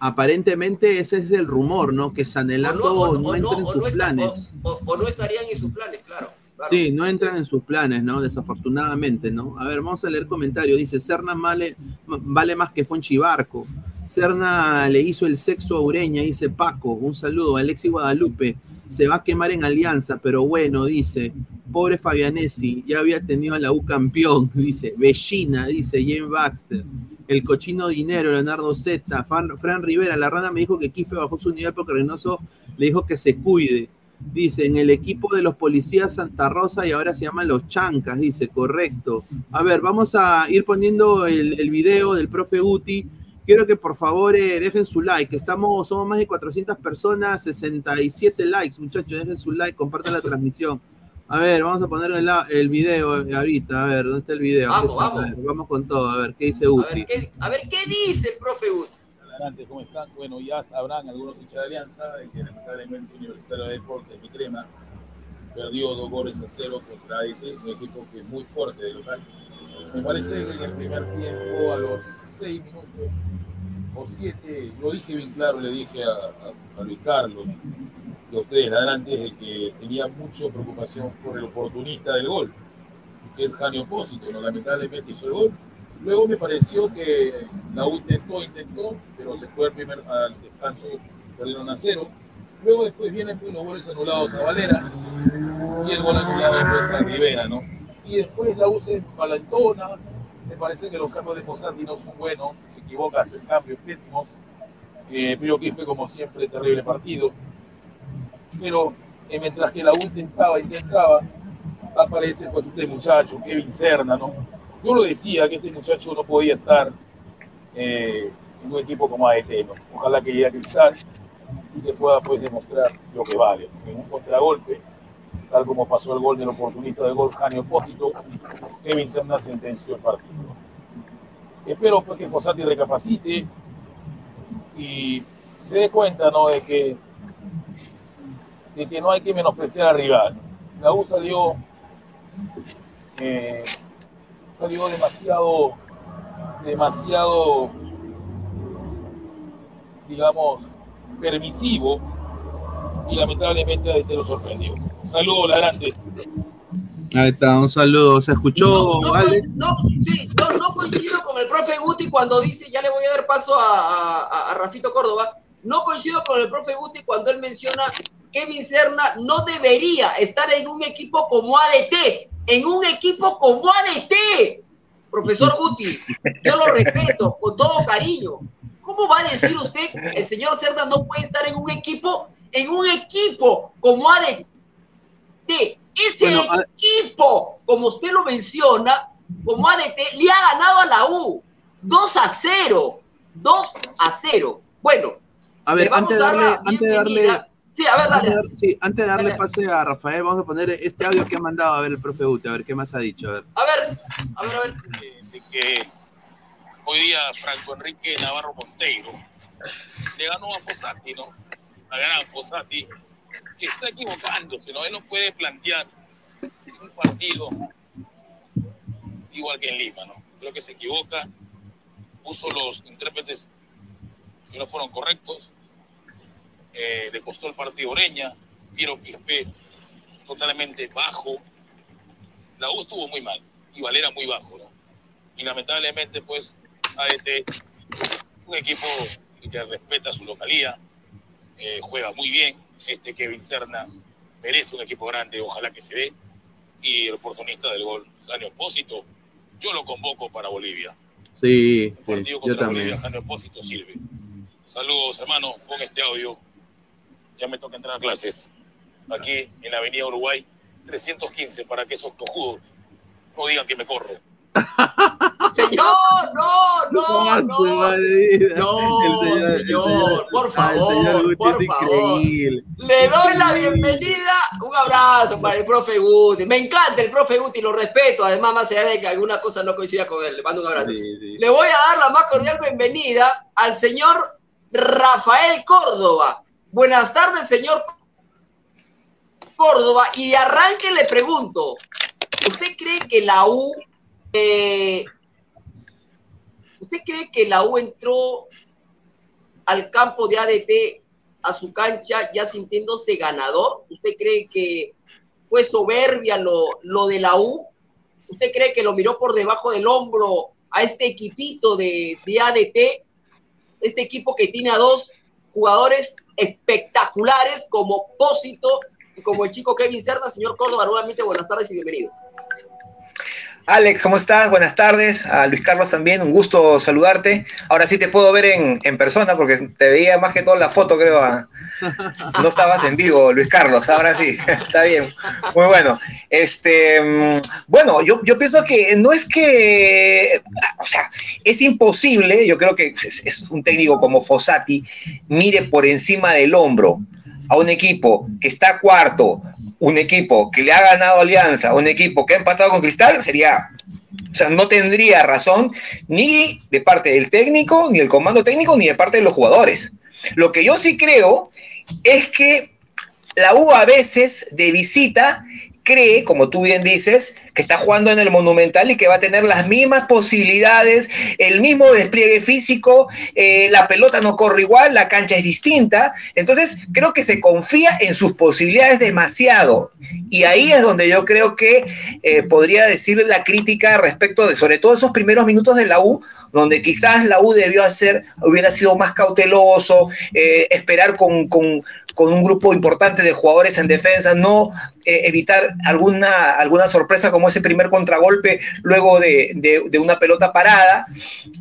Aparentemente ese es el rumor, ¿no? Que Sanelato O no, o entra en sus está- planes. o- no estarían en sus planes, claro. claro. Sí, no entran en sus planes, ¿no? Desafortunadamente, ¿no? A ver, vamos a leer comentarios. Dice, Serna vale, vale más que Fonchi Barco. Serna le hizo el sexo a Ureña, dice Paco. Un saludo, Alexi Guadalupe. Se va a quemar en Alianza, pero bueno, dice. Pobre Fabianesi, ya había tenido a la U campeón, (laughs) dice. Bellina, dice Jane Baxter. El cochino dinero, Leonardo Zeta. Fran, Rivera, la rana me dijo que Quispe bajó su nivel porque Reynoso le dijo que se cuide. Dice, en el equipo de los policías Santa Rosa y ahora se llaman los Chancas, dice, correcto. A ver, vamos a ir poniendo el, el video del profe Guti. Quiero que por favor eh, dejen su like. Estamos, somos más de 400 personas, 67 likes, muchachos. Dejen su like, compartan la transmisión. A ver, vamos a poner el, el video ahorita. A ver, ¿dónde está el video? Vamos, vamos. ver, vamos con todo. A ver, ¿qué dice A Guti? ver, ¿qué, a ver, ¿qué dice el profe Gut? Adelante, ¿cómo están? Bueno, ya sabrán algunos hinchas de Alianza de que lamentablemente Universitario de Deportes, mi crema, perdió dos goles a cero contra AET, un equipo que es muy fuerte de local. Me parece que en el primer tiempo, a los seis minutos o siete, lo dije bien claro, le dije a, a- a Luis Carlos a ustedes adelante de que tenía mucha preocupación por el oportunista del gol, que es Janio Opósito, ¿no? lamentablemente hizo el gol. Luego me pareció que la U intentó, intentó, pero se fue al, primer, al descanso, perdieron a cero. Luego después vienen los goles anulados a Valera y el gol anulado después a Rivera, ¿no? Y después la U se empalantona, me parece que los cambios de Fossati no son buenos, se equivoca, hacen cambios pésimos. Eh, Pío Quispe, como siempre, terrible partido. Pero eh, mientras que la U intentaba, intentaba, aparece pues este muchacho, Kevin Serna, ¿no? Yo lo decía que este muchacho no podía estar eh, en un equipo como AET. Ojalá que llegue a Cristal y que pueda pues demostrar lo que vale. En un contragolpe, tal como pasó el gol del oportunista del gol Janio Opósito, Kevin Serna sentenció el partido. Espero pues que Fossati recapacite y se dé cuenta, ¿no? De que, de que no hay que menospreciar al rival. La U salió, eh, salió demasiado, demasiado, digamos, permisivo y lamentablemente a lo sorprendió. Saludos, ladrantes. Ahí está, un saludo. ¿Se escuchó, No, no, Ale? no, sí, no, no coincido con el profe Guti cuando dice, ya le voy a dar paso a, a- a Rafito Córdoba, no coincido con el profe Guti cuando él menciona Kevin Serna no debería estar en un equipo como ADT, en un equipo como ADT. Profesor Guti, yo lo respeto con todo cariño. ¿Cómo va a decir usted el señor Serna no puede estar en un equipo, en un equipo como ADT? Ese Bueno, a- equipo, como usted lo menciona, como ADT, le ha ganado a la U 2 a 0. 2 a 0. Bueno, A ver, antes de darle, antes de darle. Sí, a ver, antes de dale. dar- sí, antes de darle Dale. pase a Rafael, vamos a poner este audio que ha mandado a ver el profe Ute, a ver qué más ha dicho. A ver. A ver, a ver, a ver. de, de que hoy día Franco Enrique Navarro Monteiro le ganó a Fossati, ¿no? A gran Fossati, que está equivocándose, ¿no? Él no puede plantear un partido igual que en Lima, ¿no? Creo que se equivoca, puso los intérpretes que no fueron correctos, eh, le costó el partido Oreña, Piero Quispe totalmente bajo, la U estuvo muy mal y Valera muy bajo, ¿no? Y lamentablemente, pues, ADT, un equipo que respeta su localía, eh, juega muy bien. Este Kevin Serna merece un equipo grande, ojalá que se dé. Y el oportunista del gol, Dani Opósito, yo lo convoco para Bolivia. Sí, El sí, partido yo contra también. Bolivia, Dani Opósito sirve. Saludos, hermano, con este audio. Ya me toca entrar a clases. Aquí en la Avenida Uruguay, 315, para que esos cojudos no digan que me corro. (laughs) Señor, no, no, no. madre vida. No, señor, por ah, el señor favor, Guti por es favor. increíble. Le doy la bienvenida, un abrazo para el profe Guti. Me encanta el profe Guti, lo respeto, además más allá de que alguna cosa no coincida con él. Le mando un abrazo. Sí, sí. Le voy a dar la más cordial bienvenida al señor Rafael Córdoba. Buenas tardes, señor Córdoba. Y de arranque le pregunto, ¿usted cree que la U, eh, usted cree que la U entró al campo de ADT, a su cancha, ya sintiéndose ganador? ¿Usted cree que fue soberbia lo, lo de la U? ¿Usted cree que lo miró por debajo del hombro a este equipito de, de ADT? Este equipo que tiene a dos jugadores espectaculares como Pósito y como el chico Kevin Cerda. Señor Córdoba, nuevamente buenas tardes y bienvenido. Alex, ¿cómo estás? Buenas tardes. A Luis Carlos también, un gusto saludarte. Ahora sí te puedo ver en, persona porque te veía más que todo la foto, creo. No estabas en vivo, Luis Carlos. Ahora sí, (laughs) está bien. Muy bueno. Este, mm, bueno, yo, pienso que no es que, o sea, es imposible. Yo creo que es, es un técnico como Fossati mire por encima del hombro a un equipo que está cuarto, un equipo que le ha ganado Alianza, un equipo que ha empatado con Cristal, sería, o sea, no tendría razón ni de parte del técnico, ni del comando técnico, ni de parte de los jugadores. Lo que yo sí creo es que la U a veces de visita cree, como tú bien dices, que está jugando en el Monumental y que va a tener las mismas posibilidades, el mismo despliegue físico, eh, la pelota no corre igual, la cancha es distinta, entonces creo que se confía en sus posibilidades demasiado. Y ahí es donde yo creo que eh, podría decirle la crítica respecto de sobre todo esos primeros minutos de la U, donde quizás la U debió hacer, hubiera sido más cauteloso, eh, esperar con, con, con, un grupo importante de jugadores en defensa, no eh, evitar alguna, alguna sorpresa como ese primer contragolpe luego de, de, de, una pelota parada.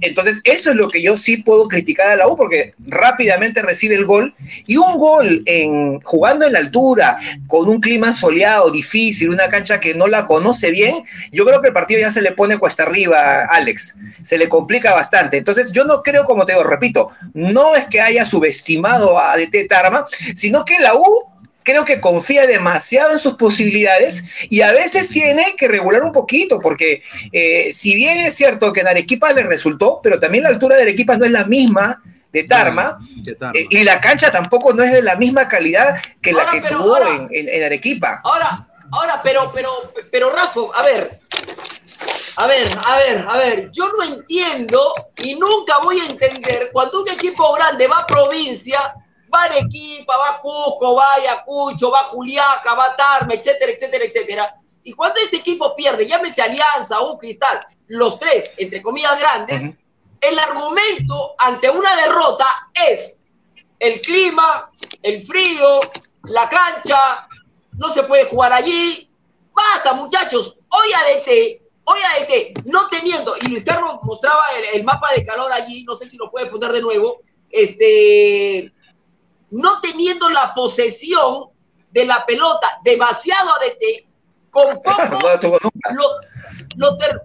Entonces, eso es lo que yo sí puedo criticar a la U, porque rápidamente recibe el gol y un gol en, jugando en la altura, con un clima soleado, difícil, una cancha que no la conoce bien, yo creo que el partido ya se le pone cuesta arriba, Alex, se le complica bastante. Entonces, yo no creo, como te digo, repito, no es que haya subestimado a DT Tarma, sino que la U creo que confía demasiado en sus posibilidades y a veces tiene que regular un poquito, porque eh, si bien es cierto que en Arequipa le resultó, pero también la altura de Arequipa no es la misma de Tarma, De Tarma. eh, y la cancha tampoco no es de la misma calidad que la que tuvo ahora- en, en- en Arequipa. Ahora, ahora, pero, pero, pero, Rafa, a ver. A ver, a ver, a ver. Yo no entiendo y nunca voy a entender cuando un equipo grande va a provincia, va Arequipa, va Cusco, va Ayacucho, va Juliaca, va Tarma, etcétera, etcétera, etcétera. Y cuando este equipo pierde, llámese Alianza o Cristal, los tres, entre comillas grandes, el argumento ante una derrota es el clima, el frío, la cancha, no se puede jugar allí. Basta, muchachos. Hoy ADT, hoy ADT, no teniendo, y Luis Carlos mostraba el, el mapa de calor allí, no sé si lo puede poner de nuevo, este, no teniendo la posesión de la pelota, demasiado ADT, con (laughs) poco lo, lo ter-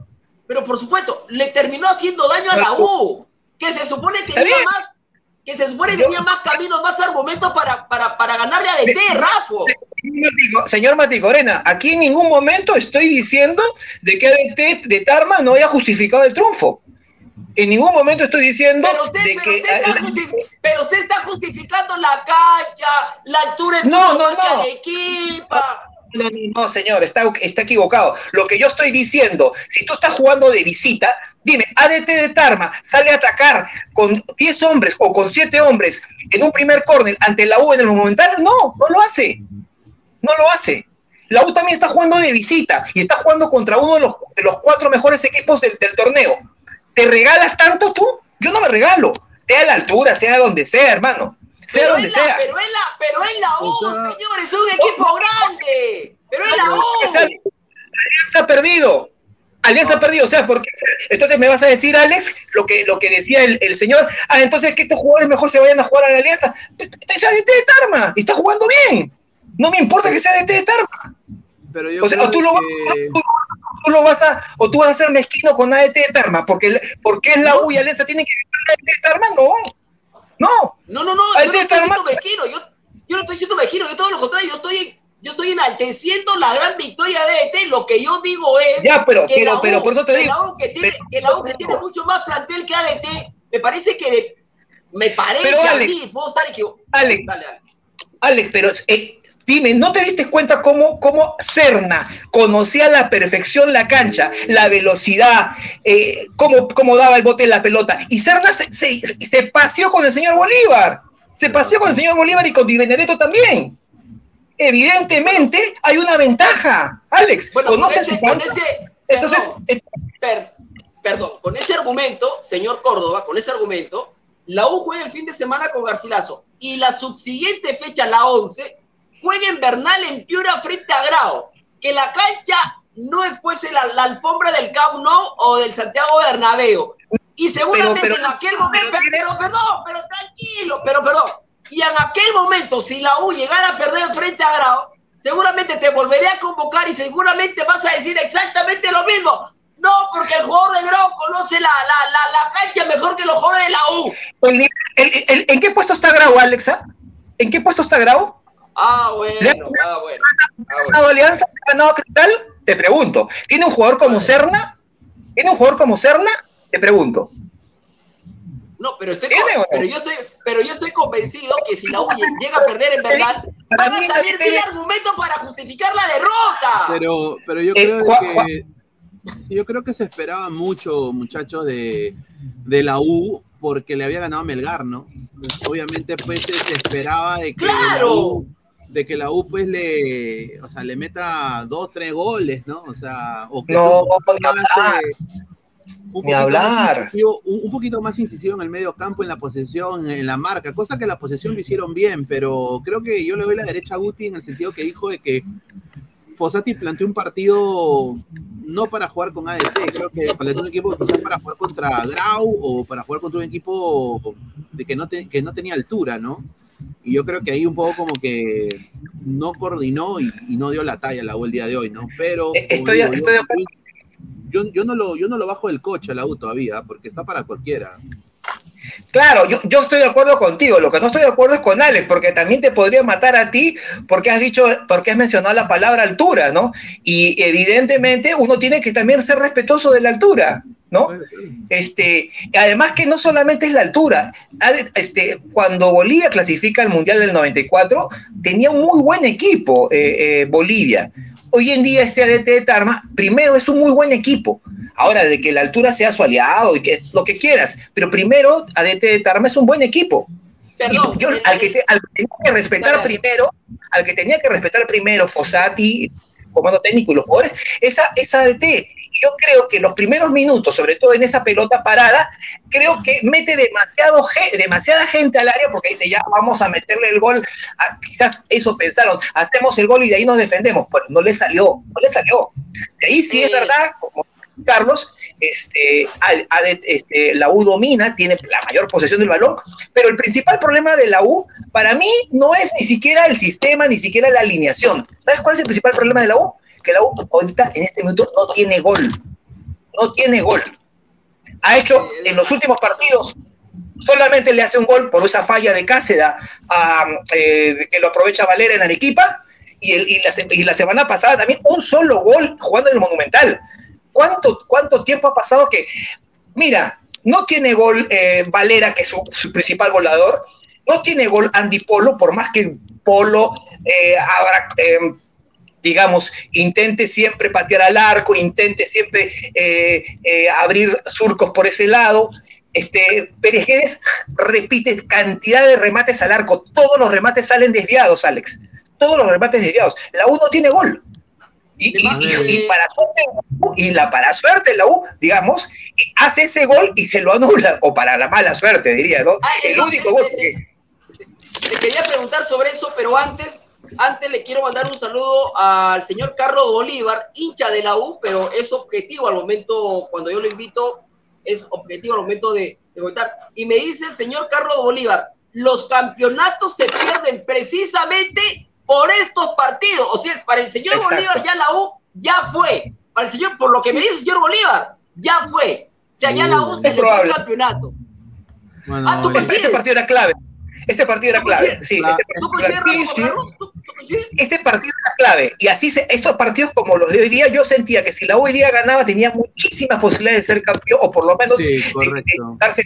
pero por supuesto, le terminó haciendo daño a la U, que se supone que tenía más, que se supone que tenía más caminos, más argumentos para, para, para ganarle a DT, Rafo. Matico- Señor Maticorena, aquí en ningún momento estoy diciendo de que ADT de Tarma no haya justificado el triunfo. En ningún momento estoy diciendo Pero usted, de pero, que usted está pero usted está justificando la cancha, la altura en No, no, no. de equipa. No, no, no, señor, está, está equivocado. Lo que yo estoy diciendo, si tú estás jugando de visita, dime, ADT de Tarma sale a atacar con 10 hombres o con 7 hombres en un primer córner ante la U en el Monumental. No, no lo hace. No lo hace. La U también está jugando de visita y está jugando contra uno de los, de los cuatro mejores equipos del, del torneo. ¿Te regalas tanto tú? Yo no me regalo. Sea a la altura, sea donde sea, hermano. Sea Pero donde es, la, sea. pero, es la, pero es la U, O sea- señor, es un equipo grande. Pero es la U. Alianza ha perdido. Alianza ha perdido, o sea, porque entonces me vas a decir, Alex, lo que, lo que decía el, el señor, ah, entonces que estos jugadores mejor se vayan a jugar a la Alianza. Es ADT de Tarma y está jugando bien. No me importa que sea ADT de Tarma. Pero yo O sea, creo tú lo, que- tú, tú lo vas a, o tú vas a ser mezquino con ADT de Tarma, porque, porque es la U y Alianza tienen que ADT de Tarma, no. No. No, no, no, yo no estoy diciendo mezquino, yo, yo no estoy diciendo mezquino, yo todo lo contrario, yo estoy, yo estoy enalteciendo la gran victoria de ET, lo que yo digo es Ya, pero, que pero, la pero U- por eso te que digo. la U que tiene, pero- que la U que tiene mucho más plantel que ADT, me parece que me parece Pero, a Alex, mí, puedo estar equivocado. Alex. Alex, pero eh, dime, ¿no te diste cuenta cómo, cómo Serna conocía a la perfección la cancha, la velocidad, eh, cómo, cómo daba el bote en la pelota? Y Serna se, se, se paseó con el señor Bolívar, se paseó con el señor Bolívar y con Di Benedetto también. Evidentemente hay una ventaja, Alex. Bueno, con conoce ese, con ese, Entonces, perdón, per- perdón, con ese argumento, señor Córdoba, con ese argumento, la U juega el fin de semana con Garcilaso y la subsiguiente fecha, la 11, juega en Bernal en Piura frente a Grau. Que la cancha no es pues la, la alfombra del Camp Nou o del Santiago Bernabéu. Y seguramente pero- en aquel momento, pero pero, perdón, pero tranquilo, pero perdón. Y en aquel momento, si la U llegara a perder frente a Grau, seguramente te volveré a convocar y seguramente vas a decir exactamente lo mismo. No, porque el jugador de Grau conoce la, la, la, la cancha mejor que los jugadores de la U. el- el- el- ¿En qué puesto está Grau, Alexa? ¿En qué puesto está Grau? Ah, bueno, ah, bueno. Ah, bueno. ganado Alianza? ¿Ha ganado Cristal? Te pregunto. ¿Tiene un jugador como Serna? ¿Tiene un jugador como Serna? Te pregunto. No, pero estoy, pero yo estoy, pero yo estoy convencido que si la U llega a perder en verdad, van a salir mil argumentos para justificar la derrota. Pero, pero yo Eh, creo Juan- que sí, yo creo que se esperaba mucho, muchachos, de, de la U porque le había ganado a Melgar, ¿no? Obviamente, pues se esperaba de que la ¡Claro! U, de que la U pues le, o sea, le meta dos, tres goles, ¿no? O sea, o que No, un poquito hablar. un Ni poquito más hablar. incisivo- un, un poquito más incisivo en el medio campo, en la posesión, en la marca, cosa que la posesión lo hicieron bien, pero creo que yo le doy la derecha a Guti en el sentido que dijo de que Fossati planteó un partido no para jugar con ADT, creo que planteó un equipo quizás para jugar contra Grau o para jugar contra un equipo de que no, te- que no tenía altura, ¿no? Y yo creo que ahí un poco como que no coordinó y, y no dio la talla la U el día de hoy, ¿no? Pero Eh, estoy- digo, estoy de acuerdo. yo, yo no lo, yo no lo bajo del coche a la U todavía, porque está para cualquiera. Claro, yo, yo estoy de acuerdo contigo. Lo que no estoy de acuerdo es con Alex, porque también te podría matar a ti porque has dicho, porque has mencionado la palabra altura, ¿no? Y evidentemente uno tiene que también ser respetuoso de la altura, ¿no? Este, además que no solamente es la altura, este, cuando Bolivia clasifica al Mundial del 94, tenía un muy buen equipo eh, eh, Bolivia. Hoy en día este ADT de Tarma, primero es un muy buen equipo. Ahora, de que la altura sea su aliado y que lo que quieras, pero primero ADT de Tarma es un buen equipo. Perdón, yo, al, que al que tenía que respetar primero, al que tenía que respetar primero Fossati, comando técnico y los jugadores, esa, esa ADT yo creo que los primeros minutos, sobre todo en esa pelota parada, creo que mete demasiado, demasiada gente al área porque dice, ya vamos a meterle el gol. Ah, quizás eso pensaron, hacemos el gol y de ahí nos defendemos. Pero no le salió, no le salió. De ahí sí es verdad, como Carlos, este, este, la U domina, tiene la mayor posesión del balón, pero el principal problema de la U, para mí, no es ni siquiera el sistema, ni siquiera la alineación. ¿Sabes cuál es el principal problema de la U? Que la U ahorita en este momento no tiene gol. No tiene gol. Ha hecho en los últimos partidos, solamente le hace un gol por esa falla de Cáceda eh, que lo aprovecha Valera en Arequipa. Y, el, y, la, semana pasada también un solo gol jugando en el Monumental. ¿Cuánto, cuánto tiempo ha pasado que, mira, no tiene gol eh, Valera, que es su, principal goleador, no tiene gol Andy Polo, por más que Polo eh, digamos, intente siempre patear al arco, intente siempre eh, eh, abrir surcos por ese lado. Este, Pérez repite cantidad de remates al arco. Todos los remates salen desviados, Alex. Todos los remates desviados. La U no tiene gol. Y, para suerte, y la para suerte la U, digamos, hace ese gol y se lo anula, o para la mala suerte, diría, ¿no? Ah, el único gol. Te quería preguntar sobre eso, pero antes antes le quiero mandar un saludo al señor Carlos Bolívar, hincha de la U, pero es objetivo al momento, cuando yo lo invito, es objetivo al momento de, comentar. Y me dice el señor Carlos Bolívar, los campeonatos se pierden precisamente por estos partidos. O sea, para el señor Bolívar ya la U ya fue. Para el señor, por lo que me dice el señor Bolívar, ya fue. O sea, ya la U se le fue el campeonato. Bueno, ah, este partido era clave. Este partido era clave. Sí, este, partido era clave. Y así, se, estos partidos como los de hoy día, yo sentía que si la hoy día ganaba, tenía muchísimas posibilidades de ser campeón, o por lo menos de, darse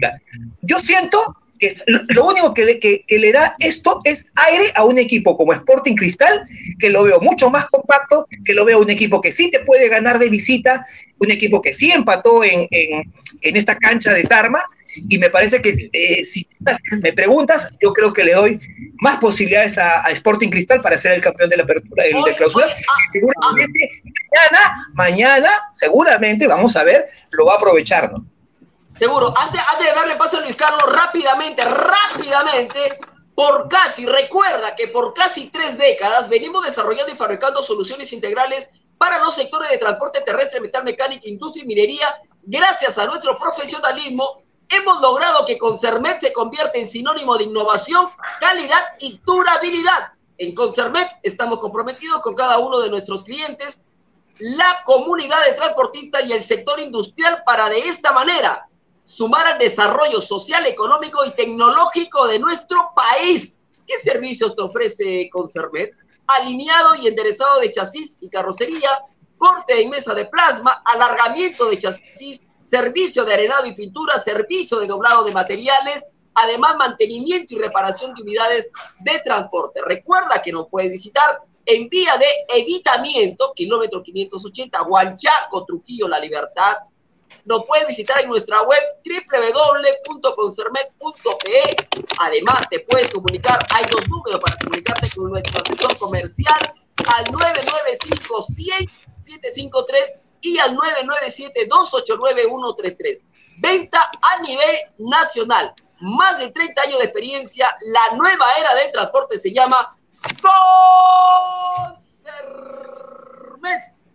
la Yo siento que lo único que le, que, le, da esto es aire a un equipo como Sporting Cristal, que lo veo mucho más compacto, que lo veo un equipo que sí te puede ganar de visita, un equipo que sí empató en, en, en esta cancha de Tarma, y me parece que eh, si me preguntas, yo creo que le doy más posibilidades a, Sporting Cristal para ser el campeón de la apertura de la clausura. Ah, seguramente mañana, mañana, seguramente, vamos a ver, lo va a aprovechar, ¿no? Seguro. Antes, antes de darle paso a Luis Carlos, rápidamente, rápidamente, por casi, recuerda que por casi tres décadas venimos desarrollando y fabricando soluciones integrales para los sectores de transporte terrestre, metal mecánica, industria y minería, gracias a nuestro profesionalismo hemos logrado que Concermet se convierta en sinónimo de innovación, calidad y durabilidad. En Concermet estamos comprometidos con cada uno de nuestros clientes, la comunidad de transportistas y el sector industrial para de esta manera sumar al desarrollo social, económico y tecnológico de nuestro país. ¿Qué servicios te ofrece Concermet? Alineado y enderezado de chasis y carrocería, corte en mesa de plasma, alargamiento de chasis, servicio de arenado y pintura, servicio de doblado de materiales, además mantenimiento y reparación de unidades de transporte. Recuerda que nos puede visitar en vía de evitamiento, kilómetro 580, Huanchaco, Trujillo, La Libertad. Nos puede visitar en nuestra web www.concermet.pe. Además, te puedes comunicar, hay dos números para comunicarte con nuestro asesor comercial al 995 100 753 y al 997-289-133. Venta a nivel nacional. Más de 30 años de experiencia. La nueva era del transporte se llama Concermet.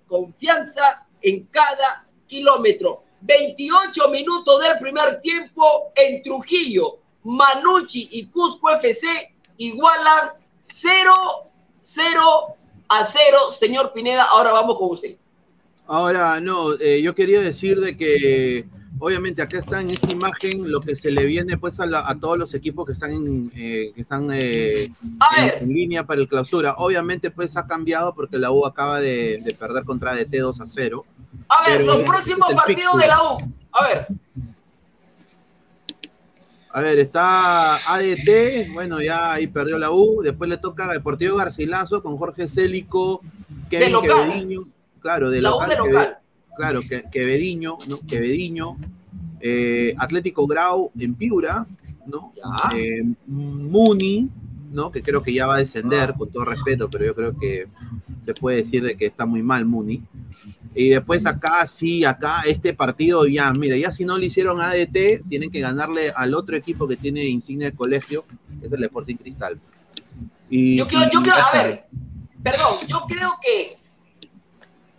Confianza en cada kilómetro. 28 minutos del primer tiempo en Trujillo. Manucci y Cusco FC igualan 0, 0 a 0. Señor Pineda, ahora vamos con usted. Ahora, no, eh, yo quería decir de que obviamente acá está en esta imagen lo que se le viene pues a, todos los equipos que están en, eh, que están eh, en, línea para el clausura. Obviamente pues ha cambiado porque la U acaba de, perder contra DT 2 a 0. A ver, los próximos partidos fixture. de la U. A ver, A ver, está ADT, bueno, ya ahí perdió la U, después le toca a Deportivo Garcilaso con Jorge Célico, Kevin local. Quevediño, claro, de la local, de local. claro, que, Quevediño, ¿no? Quevediño, eh, Atlético Grau en Piura, ¿no? Eh, Muni, ¿no? Que creo que ya va a descender, con todo respeto, pero yo creo que se puede decir de que está muy mal Muni. Y después acá, sí, acá, este partido ya, mira, ya si no le hicieron ADT, tienen que ganarle al otro equipo que tiene insignia de colegio, que es el Sporting Cristal. Y, Yo creo, yo creo, a ver, perdón, yo creo que,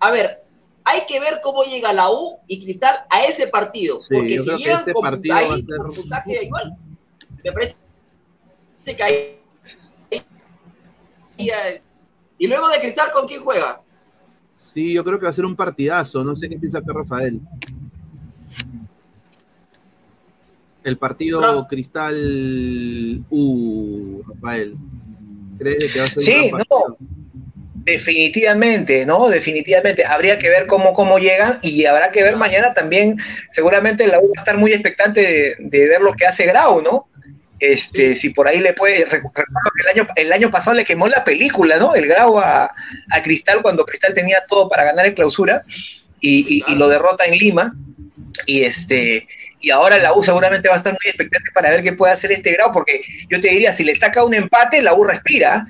a ver, hay que ver cómo llega la U y Cristal a ese partido. Sí, porque yo si creo que llegan ese con partido va a ahí, ser- con puntaje igual, me parece que ahí. Y luego de Cristal, ¿con quién juega? Sí, yo creo que va a ser un partidazo, no sé qué piensa acá Rafael. El partido Cristal U, Rafael. ¿Crees que va a ser Sí, un partido? no. Definitivamente, ¿no? Definitivamente. Habría que ver cómo, cómo llegan y habrá que ver mañana también. Seguramente la U va a estar muy expectante de, de ver lo que hace Grau, ¿no? Este, si por ahí le puede. recu- Recuerdo que el año, el año pasado le quemó la película, ¿no? El Grau a, a Cristal cuando Cristal tenía todo para ganar en clausura y, y- y lo derrota en Lima. Y este. Y ahora la U seguramente va a estar muy expectante para ver qué puede hacer este Grau, porque yo te diría, si le saca un empate, la U respira.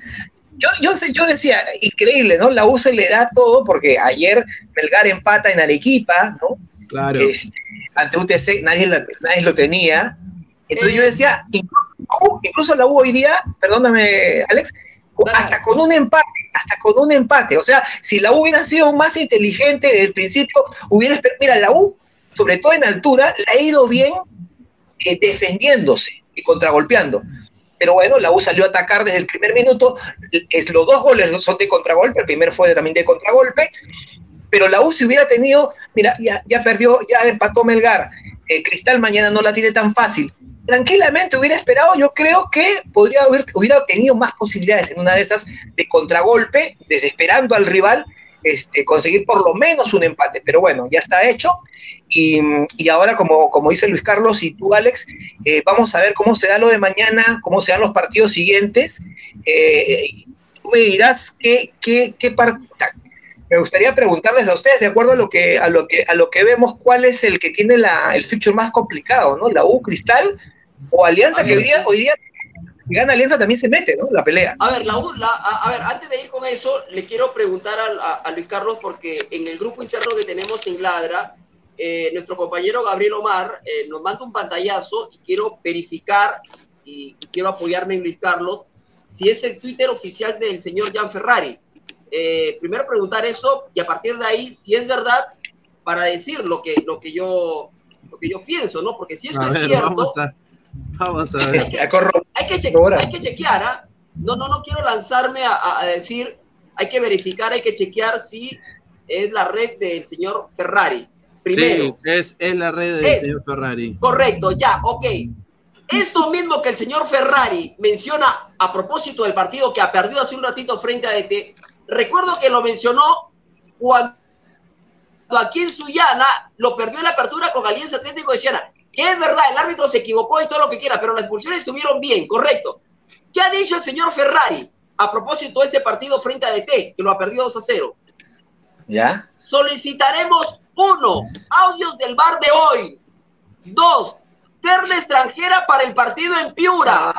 Yo, yo, sé- yo decía, increíble, ¿no? La U se le da todo porque ayer Melgar empata en Arequipa, ¿no? Claro. Este, ante UTC nadie, la- nadie lo tenía. Entonces Eh. yo decía, incluso, la U- incluso la U hoy día, perdóname Alex, hasta con un empate, hasta con un empate. O sea, si la U hubiera sido más inteligente desde el principio, hubiera esperado. Mira, la U, sobre todo en altura, le ha ido bien eh, defendiéndose y contragolpeando. Pero bueno, la U salió a atacar desde el primer minuto. Es, los dos goles son de contragolpe, el primer fue también de contragolpe. Pero la U si hubiera tenido, mira, ya, ya perdió, ya empató Melgar. eh, Cristal mañana no la tiene tan fácil. Tranquilamente hubiera esperado, yo creo que podría haber, hubiera tenido más posibilidades en una de esas de contragolpe, desesperando al rival, este, conseguir por lo menos un empate. Pero bueno, ya está hecho. Y, y ahora, como, como dice Luis Carlos y tú, Alex, eh, vamos a ver cómo se da lo de mañana, cómo se dan los partidos siguientes. Eh, tú me dirás qué, qué, qué partido. Me gustaría preguntarles a ustedes, de acuerdo a lo que, a lo que, a lo que vemos, cuál es el que tiene la, el feature más complicado, ¿no? La U Cristal o Alianza, A que hoy día, hoy día, gana Alianza también se mete, ¿no? La pelea. A ver, la, la- a, a ver, antes de ir con eso, le quiero preguntar a, a Luis Carlos, porque en el grupo interno que tenemos en Ladra, eh, nuestro compañero Gabriel Omar eh, nos manda un pantallazo y quiero verificar y, y quiero apoyarme en Luis Carlos si es el Twitter oficial del señor Jan Ferrari. Eh, primero preguntar eso y a partir de ahí, si es verdad, para decir lo que, lo que, yo, lo que yo pienso, ¿no? Porque si esto A es ver, cierto, a, vamos a ver. (laughs) Hay que, hay chequear, ¿ah? No, no, no quiero lanzarme a, decir, hay que verificar, hay que chequear si es la red del señor Ferrari. Primero, Sí, es, es la red del Es. señor Ferrari. correcto, ya, ok. Esto mismo que el señor Ferrari menciona a propósito del partido que ha perdido hace un ratito frente a DT, recuerdo que lo mencionó cuando aquí en Sullana lo perdió en la apertura con Alianza Atlético de Siena. Que es verdad, el árbitro se equivocó y todo lo que quiera, pero las expulsiones estuvieron bien, correcto. ¿Qué ha dicho el señor Ferrari a propósito de este partido frente a DT, que lo ha perdido 2 a 0? ¿Ya? Solicitaremos uno, audios del bar de hoy. Dos, terna extranjera para el partido en Piura.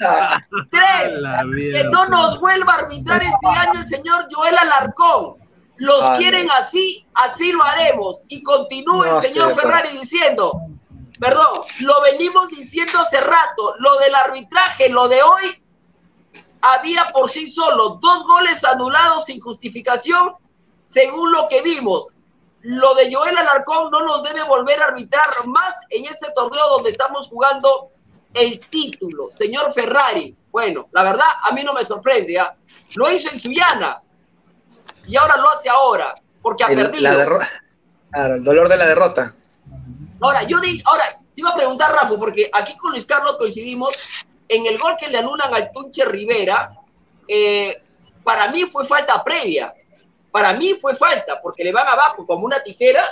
(laughs) Tres, que no nos vuelva a arbitrar este año el señor Joel Alarcón. Los quieren así, así lo haremos. Y continúa No, el señor. Ferrari diciendo, perdón, lo venimos diciendo hace rato, lo del arbitraje, lo de hoy, había por sí solo dos goles anulados sin justificación, según lo que vimos. Lo de Joel Alarcón no nos debe volver a arbitrar más en este torneo donde estamos jugando el título. Señor Ferrari, bueno, la verdad a mí no me sorprende. ¿ah? Lo hizo en Suyana y ahora lo hace ahora porque ha El- perdido. la (laughs) Claro, el dolor de la derrota. Ahora, yo di, ahora, te iba a preguntar, Rafa, porque aquí con Luis Carlos coincidimos en el gol que le anulan al Tunche Rivera. eh, para mí fue falta previa. para mí fue falta, porque le van abajo como una tijera,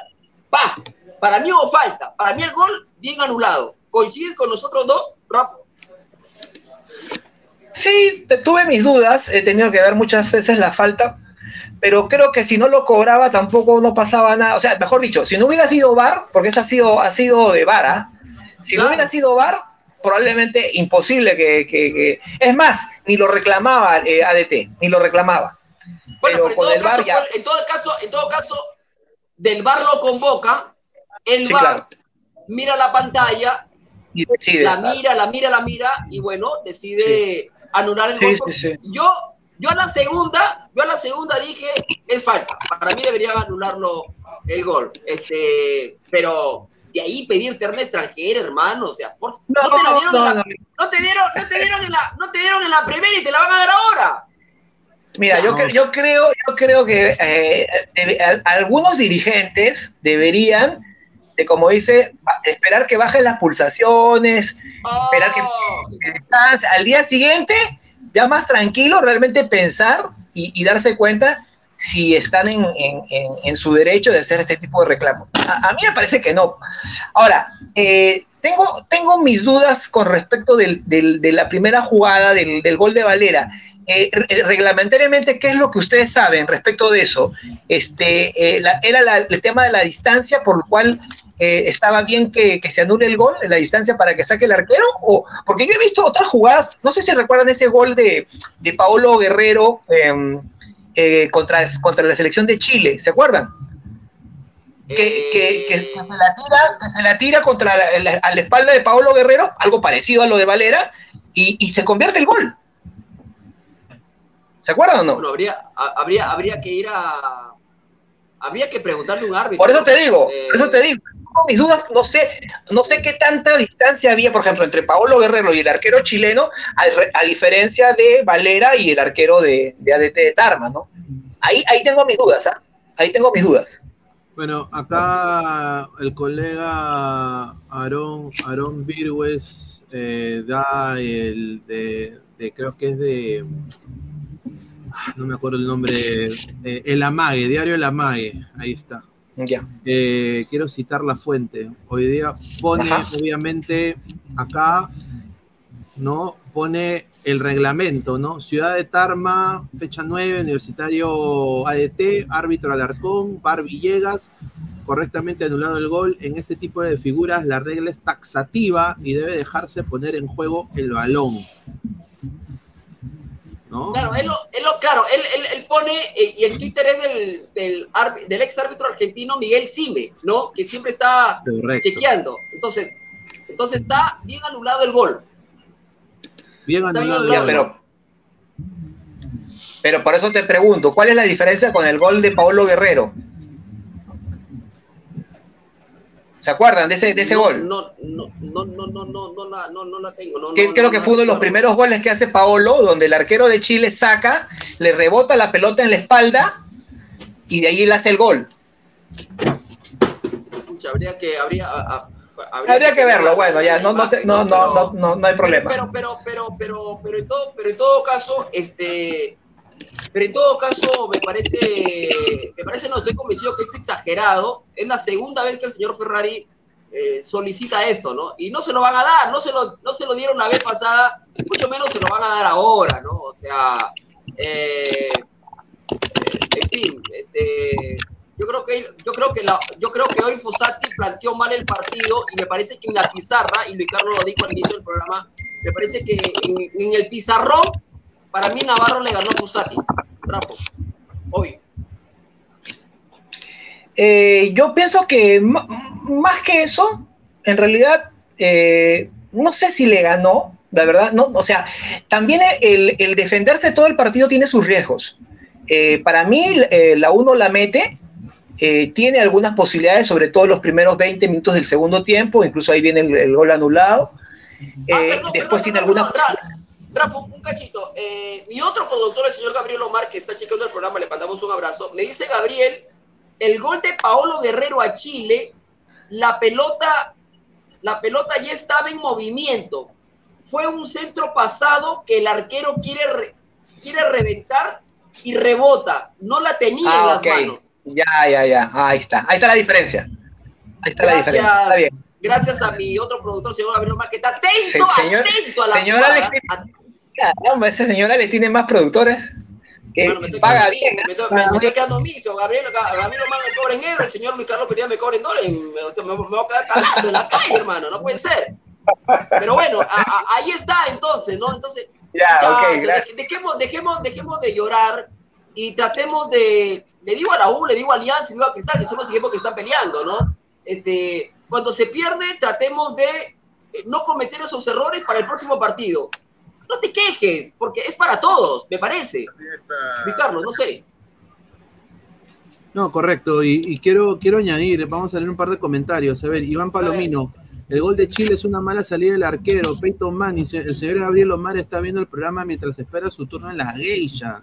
pa, para mí hubo falta, para mí el gol bien anulado. ¿Coincides con nosotros dos, Rafa? Sí, tuve mis dudas, he tenido que ver muchas veces la falta, pero creo que si no lo cobraba tampoco no pasaba nada. O sea, mejor dicho, si no hubiera sido VAR, porque esa ha sido, ha sido de VAR, ¿ah? si no hubiera sido VAR, probablemente imposible que, que- que- Es más, ni lo reclamaba eh, ADT, ni lo reclamaba. Bueno, Pero con todo, el VAR ya. en todo caso, en todo caso, del VAR lo convoca, el Sí, VAR claro. mira la pantalla, Y decide. la mira, la mira, la mira, y bueno, decide anular el gol. sí. Yo, yo a la segunda, yo a la segunda dije, es falta. Para mí deberían anularlo el gol. Este, pero de ahí pedir terna extranjera, hermano, o sea, por, no, No, te la dieron en no, la, no. no te dieron, no te dieron en la, no te dieron en la primera y te la van a dar ahora. Mira, yo, yo creo, yo creo que eh, debe- algunos dirigentes deberían, de, como dice, esperar que bajen las pulsaciones, Esperar que- Oh. que al día siguiente, ya más tranquilo, realmente pensar y, darse cuenta si están en- en su derecho de hacer este tipo de reclamo. A, a mí me parece que no. Ahora, eh, tengo, tengo mis dudas con respecto del- del- de la primera jugada del, del gol de Valera. Eh, re- reglamentariamente, ¿qué es lo que ustedes saben respecto de eso? Este, eh, era la- el tema de la distancia por lo cual eh, estaba bien que, que se anule el gol, la distancia para que saque el arquero, o porque yo he visto otras jugadas, no sé si recuerdan ese gol de, de Paolo Guerrero eh, eh, contra, contra la selección de Chile, ¿se acuerdan? Que, que- que- que se la tira, que se la tira contra la, la- a la espalda de Paolo Guerrero, algo parecido a lo de Valera, y, y se convierte el gol. ¿Se acuerdan o no? Bueno, habría, ha- habría, habría que ir a. Habría que preguntarle a un árbitro. Por eso te digo, Eh, por eso te digo. tengo Mis dudas, no sé, no sé qué tanta distancia había, por ejemplo, entre Paolo Guerrero y el arquero chileno, a, a diferencia de Valera y el arquero de, de ADT de Tarma, ¿no? Ahí, ahí tengo mis dudas, ¿ah? Ahí tengo mis dudas. Bueno, acá el colega Aarón, Aarón Virgües eh, da el de, de- creo que es de, ah, no me acuerdo el nombre, eh, El Amague, Diario El Amague, ahí está. Ya. Eh, quiero citar la fuente. Hoy día pone, Ajá. obviamente, acá, ¿no? Pone el reglamento, ¿no? Ciudad de Tarma, fecha 9, Universitario ADT, árbitro Alarcón, Bar Villegas, correctamente anulado el gol. En este tipo de figuras la regla es taxativa y debe dejarse poner en juego el balón. ¿No? Claro, él lo, él lo- claro, él, él- él pone, eh, y el Twitter es del, del, ex árbitro argentino Miguel Cime, ¿no? Que siempre está Correcto. chequeando. Entonces, entonces está bien anulado el gol. Bien anulado. Ya, pero, pero por eso te pregunto, ¿cuál es la diferencia con el gol de Paolo Guerrero? ¿Se acuerdan de ese, de ese no, gol? No, no, no, no, no, no, no la, no, no la tengo. No, que no, creo no, que fue uno de los primeros goles que hace Paolo, donde el arquero de Chile saca, le rebota la pelota en la espalda y de ahí él hace el gol. Pucha, habría que, habría, a- a- Habría que verlo, bueno, ya, no, no, te- no, no, no, no, no hay problema. Pero, pero, pero, pero, pero en todo, pero en todo caso, este, pero en todo caso me parece, me parece, no estoy convencido que es exagerado. Es la segunda vez que el señor Ferrari eh, solicita esto, ¿no? Y no se lo van a dar, no se lo, no se lo dieron la vez pasada, mucho menos se lo van a dar ahora, ¿no? O sea, eh, en fin, este, yo creo que yo creo que yo creo que hoy Fossati planteó mal el partido y me parece que en la pizarra y Luis Carlos lo dijo al inicio del programa me parece que en, el pizarrón para mí Navarro le ganó a Fossati Rafa hoy Eh, yo pienso que más que eso, en realidad, eh, no sé si le ganó, la verdad, no, o sea, también el, defenderse todo el partido tiene sus riesgos. Eh, para mí, la uno la mete, eh, tiene algunas posibilidades, sobre todo los primeros 20 minutos del segundo tiempo, incluso ahí viene el, el gol anulado. Eh, Ah, perdón, después perdón, tiene perdón, alguna... Rafa, un cachito. Eh, mi otro productor, el señor Gabriel Omar, que está chequeando el programa, le mandamos un abrazo. Me dice Gabriel, el gol de Paolo Guerrero a Chile, la pelota, la pelota ya estaba en movimiento. Fue un centro pasado que el arquero quiere, re- quiere reventar y rebota. No la tenía en Ah, las manos. Ya, ya, ya. Ahí está. Ahí está la diferencia. Ahí está la diferencia. Está bien. Gracias a mi otro productor, señor Gabriel Omar, que está atento, Se- señor- atento a la señor jugada. Alex, At- Caramba, ese señor Ale tiene más productores que Bueno, me estoy paga quedando bien. me estoy, me- me estoy quedando miso. Gabriel, Ga- Gabriel Omar me cobra en euros, el señor Luis Carlos Pereira me cobra en dólares. Me, o sea, me- voy a quedar calando en la calle, hermano, no puede ser. Pero bueno, a- a- ahí está entonces, ¿no? Entonces, Ya, ya, gracias. dejemos, dejemos, dejemos de llorar y tratemos de. Le digo a la U, le digo a Alianza, le digo a Cristal, que son los equipos que están peleando, ¿no? Este, cuando se pierde, tratemos de eh, no cometer esos errores para el próximo partido. No te quejes, porque es para todos, me parece. Luis Carlos, no sé. No, correcto. Y, y quiero, quiero añadir, vamos a leer un par de comentarios. A ver, Iván Palomino. El gol de Chile es una mala salida del arquero. Peyton Manning, el señor Gabriel Omar está viendo el programa mientras espera su turno en la geisha.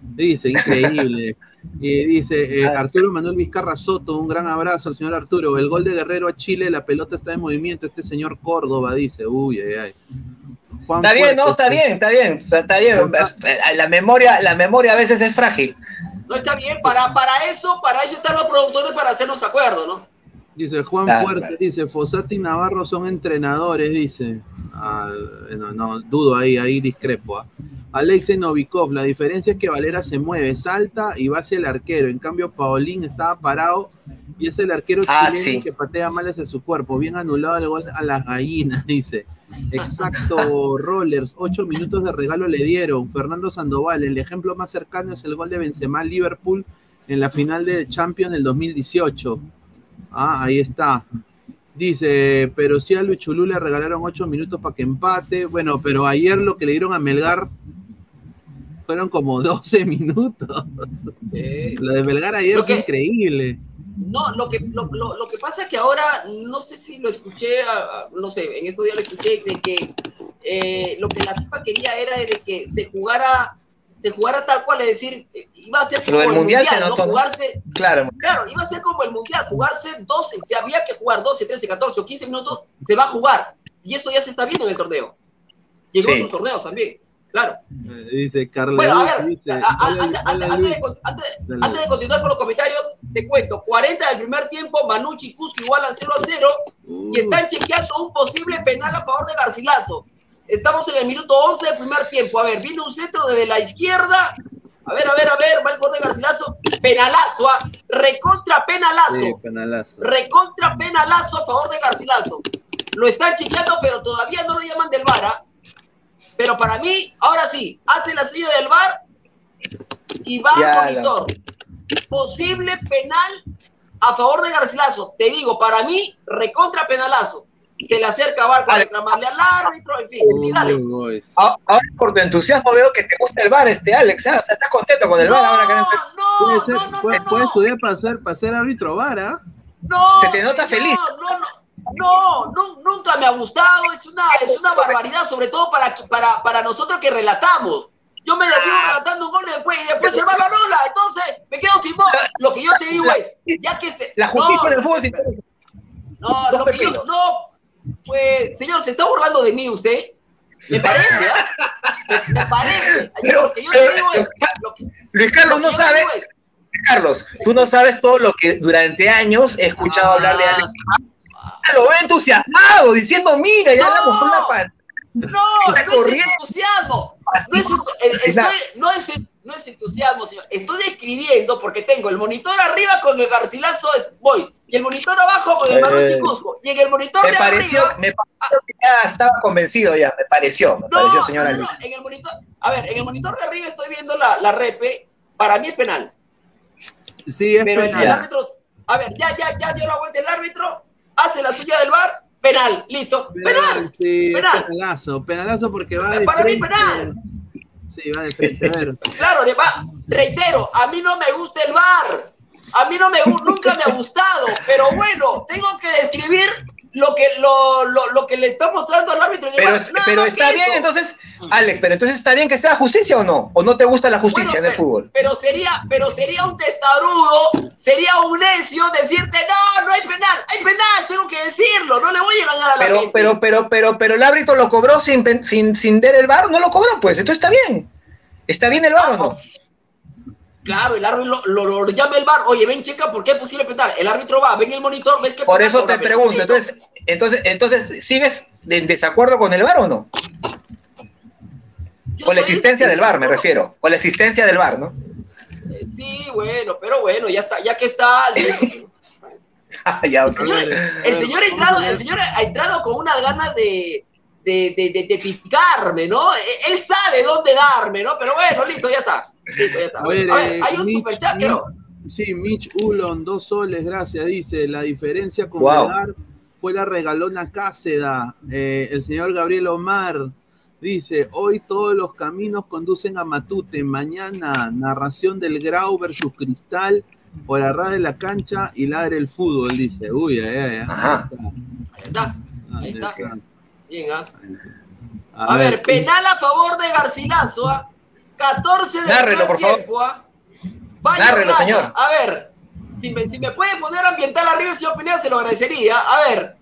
Dice, increíble. (laughs) Y dice eh, Arturo Manuel Vizcarra Soto, un gran abrazo al señor Arturo. El gol de Guerrero a Chile, la pelota está en movimiento. Este señor Córdoba dice, uy, ay, ay. Juan Está bien, no, está bien, está bien, está, bien. La memoria, la memoria a veces es frágil. No está bien, para, para eso, para eso están los productores para hacernos acuerdo, ¿no? Dice Juan Claro, Fuerte, claro. dice Fossati y Navarro son entrenadores, dice. Ah, no, no, dudo ahí, ahí discrepo. ah. Alexei Novikov, la diferencia es que Valera se mueve, salta y va hacia el arquero. En cambio, Paulín estaba parado y es el arquero Ah, chileno sí. que patea mal hacia su cuerpo. Bien anulado el gol a las gallinas, (laughs) dice. Exacto, (laughs) Rollers, ocho minutos de regalo le dieron. Fernando Sandoval, el ejemplo más cercano es el gol de Benzema Liverpool en la final de Champions del 2018. Ah, ahí está. Dice, pero sí a Luchulú le regalaron ocho minutos para que empate. Bueno, pero ayer lo que le dieron a Melgar fueron como (laughs) 12 minutos. Lo de Melgar ayer Lo fue que- increíble. No, lo que, lo, lo- lo que pasa es que ahora, no sé si lo escuché, a- a- no sé, en estos días lo escuché, de que eh, lo que la FIFA quería era de que se jugara, se jugara tal cual, es decir, iba a ser Lo del el Mundial se ¿no? notó, ¿no? Jugarse, Claro. claro, iba a ser como el Mundial, jugarse 12, si había que jugar 12, 13, 14 o 15 minutos, se va a jugar. Y esto ya se está viendo en el torneo. Llegó Sí. a otros torneos también, claro. Eh, Dice Carlos. Bueno, a ver, dice, antes, antes- antes de, antes de continuar con los comentarios, te cuento, 40 del primer tiempo, Manucci y Cusco igualan 0 a 0 Uh, y están chequeando un posible penal a favor de Garcilaso. Estamos en el minuto 11 del primer tiempo. A ver, viene un centro desde la izquierda. A ver, a ver, a ver, va el gol de Garcilaso. Penalazo, ¿ah? recontra penalazo. sí, penalazo. Recontra penalazo a favor de Garcilaso. Lo están chequeando, pero todavía no lo llaman del VAR. ¿ah? Pero para mí, ahora sí, hace la silla del VAR y va Ya, al monitor. Posible penal a favor de Garcilaso. Te digo, para mí, recontra penalazo. Se le acerca a para Vale. reclamarle al árbitro, en fin. Sí, dale. A- Ahora por tu entusiasmo veo que te gusta el bar, este Alex. ¿ah? O sea, estás contento con el No, bar ahora que no Puede, no, ser, no, no, puede, no, puede estudiar para ser, para ser árbitro vara. No, Se te nota señor, feliz. No, no, no, no, nunca me ha gustado. Es una, es una barbaridad, sobre todo para, para, para nosotros que relatamos. Yo me desvío Ah. relatando un gol y después, y después el balón anula. Entonces me quedo sin voz. Lo que yo te digo es, ya que se, La justicia no, del fútbol. te- No, lo que yo, no, pues, señor, ¿se está burlando de mí usted? Me parece, ¿ah? Me, (laughs) me parece. Pero- lo que yo pero- te digo es, lo que, Luis lo Carlos no sabe, es, Carlos, tú no sabes todo lo que durante años he escuchado hablar de Alex. Ah, Lo veo entusiasmado, diciendo, mira, ya No. la mostró la pan. No, Está no es entusiasmo. No es, eh, estoy- no, es, no es entusiasmo, señor. Estoy describiendo porque tengo el monitor arriba con el Garcilaso es- voy y el monitor abajo con el Eh. Cusco. Y en el monitor Me de pareció, arriba. me pareció que ya estaba convencido ya, me pareció, me No, pareció, señor no, en el monitor. A ver, en el monitor de arriba estoy viendo la, la repe. Para mí es penal. Sí, es Pero el, penal. el árbitro. A ver, ya, ya, ya dio la vuelta el árbitro. Hace la suya del bar. Penal, listo. Penal. Sí, penal. penalazo, penalazo porque va de Para mí, penal. Sí, va de frente. A ver, Claro, le va, reitero, a mí no me gusta el bar. A mí no me nunca me ha gustado, pero bueno, tengo que describir lo que lo, lo, lo que le está mostrando al árbitro. Pero, pero está bien, entonces, Alex, pero entonces está bien que sea justicia o no, o no te gusta la justicia Bueno, en el pero- fútbol. Pero sería, pero sería un testarudo, sería un necio decirte, no, no hay penal, hay penal, tengo que decirlo, no le voy a ganar a la Pero, gente. pero, pero, pero, pero el árbitro lo cobró sin, sin, sin ver el bar, no lo cobró, pues, entonces está bien. ¿Está bien el bar o no? Claro, el árbitro lo, lo- lo llama el bar, oye, ven, checa, ¿por qué es posible petar? El árbitro va, ven el monitor, ves que Por eso te pregunto, entonces, entonces, entonces, ¿sigues en desacuerdo con el VAR o no? Yo Con la existencia del VAR, me refiero. Con la existencia del VAR, ¿no? Eh, Sí, bueno, pero bueno, ya está, ya que está. (laughs) el- Ah, ya, señor ha entrado, a ver. el señor ha entrado con unas ganas de, de, de, de, de picarme, ¿no? Eh, Él sabe dónde darme, ¿no? Pero bueno, listo, ya está. Está. A ver, A ver, eh, hay un Mitch, superchat, Mitch, creo. Sí, Mitch Ulon, dos soles, gracias. Dice, la diferencia con Wow. Melgar fue la regalona Cáceda. Eh, el señor Gabriel Omar dice, hoy todos los caminos conducen a Matute. Mañana, narración del Grau versus Cristal por arra de la cancha y ladre el fútbol, dice. Uy, ay, ay, ay. Ajá. Ahí está. Ah, Ahí está. está. Bien, ¿ah? A, A, ver, penal a favor de Garcilaso, ¿ah? 14 de Nárrelo, por favor. tiempo. Vaya Nárrelo, Orlando. señor. A ver, si me, si me poner ambiental arriba, señor Pineda, se lo agradecería. A ver,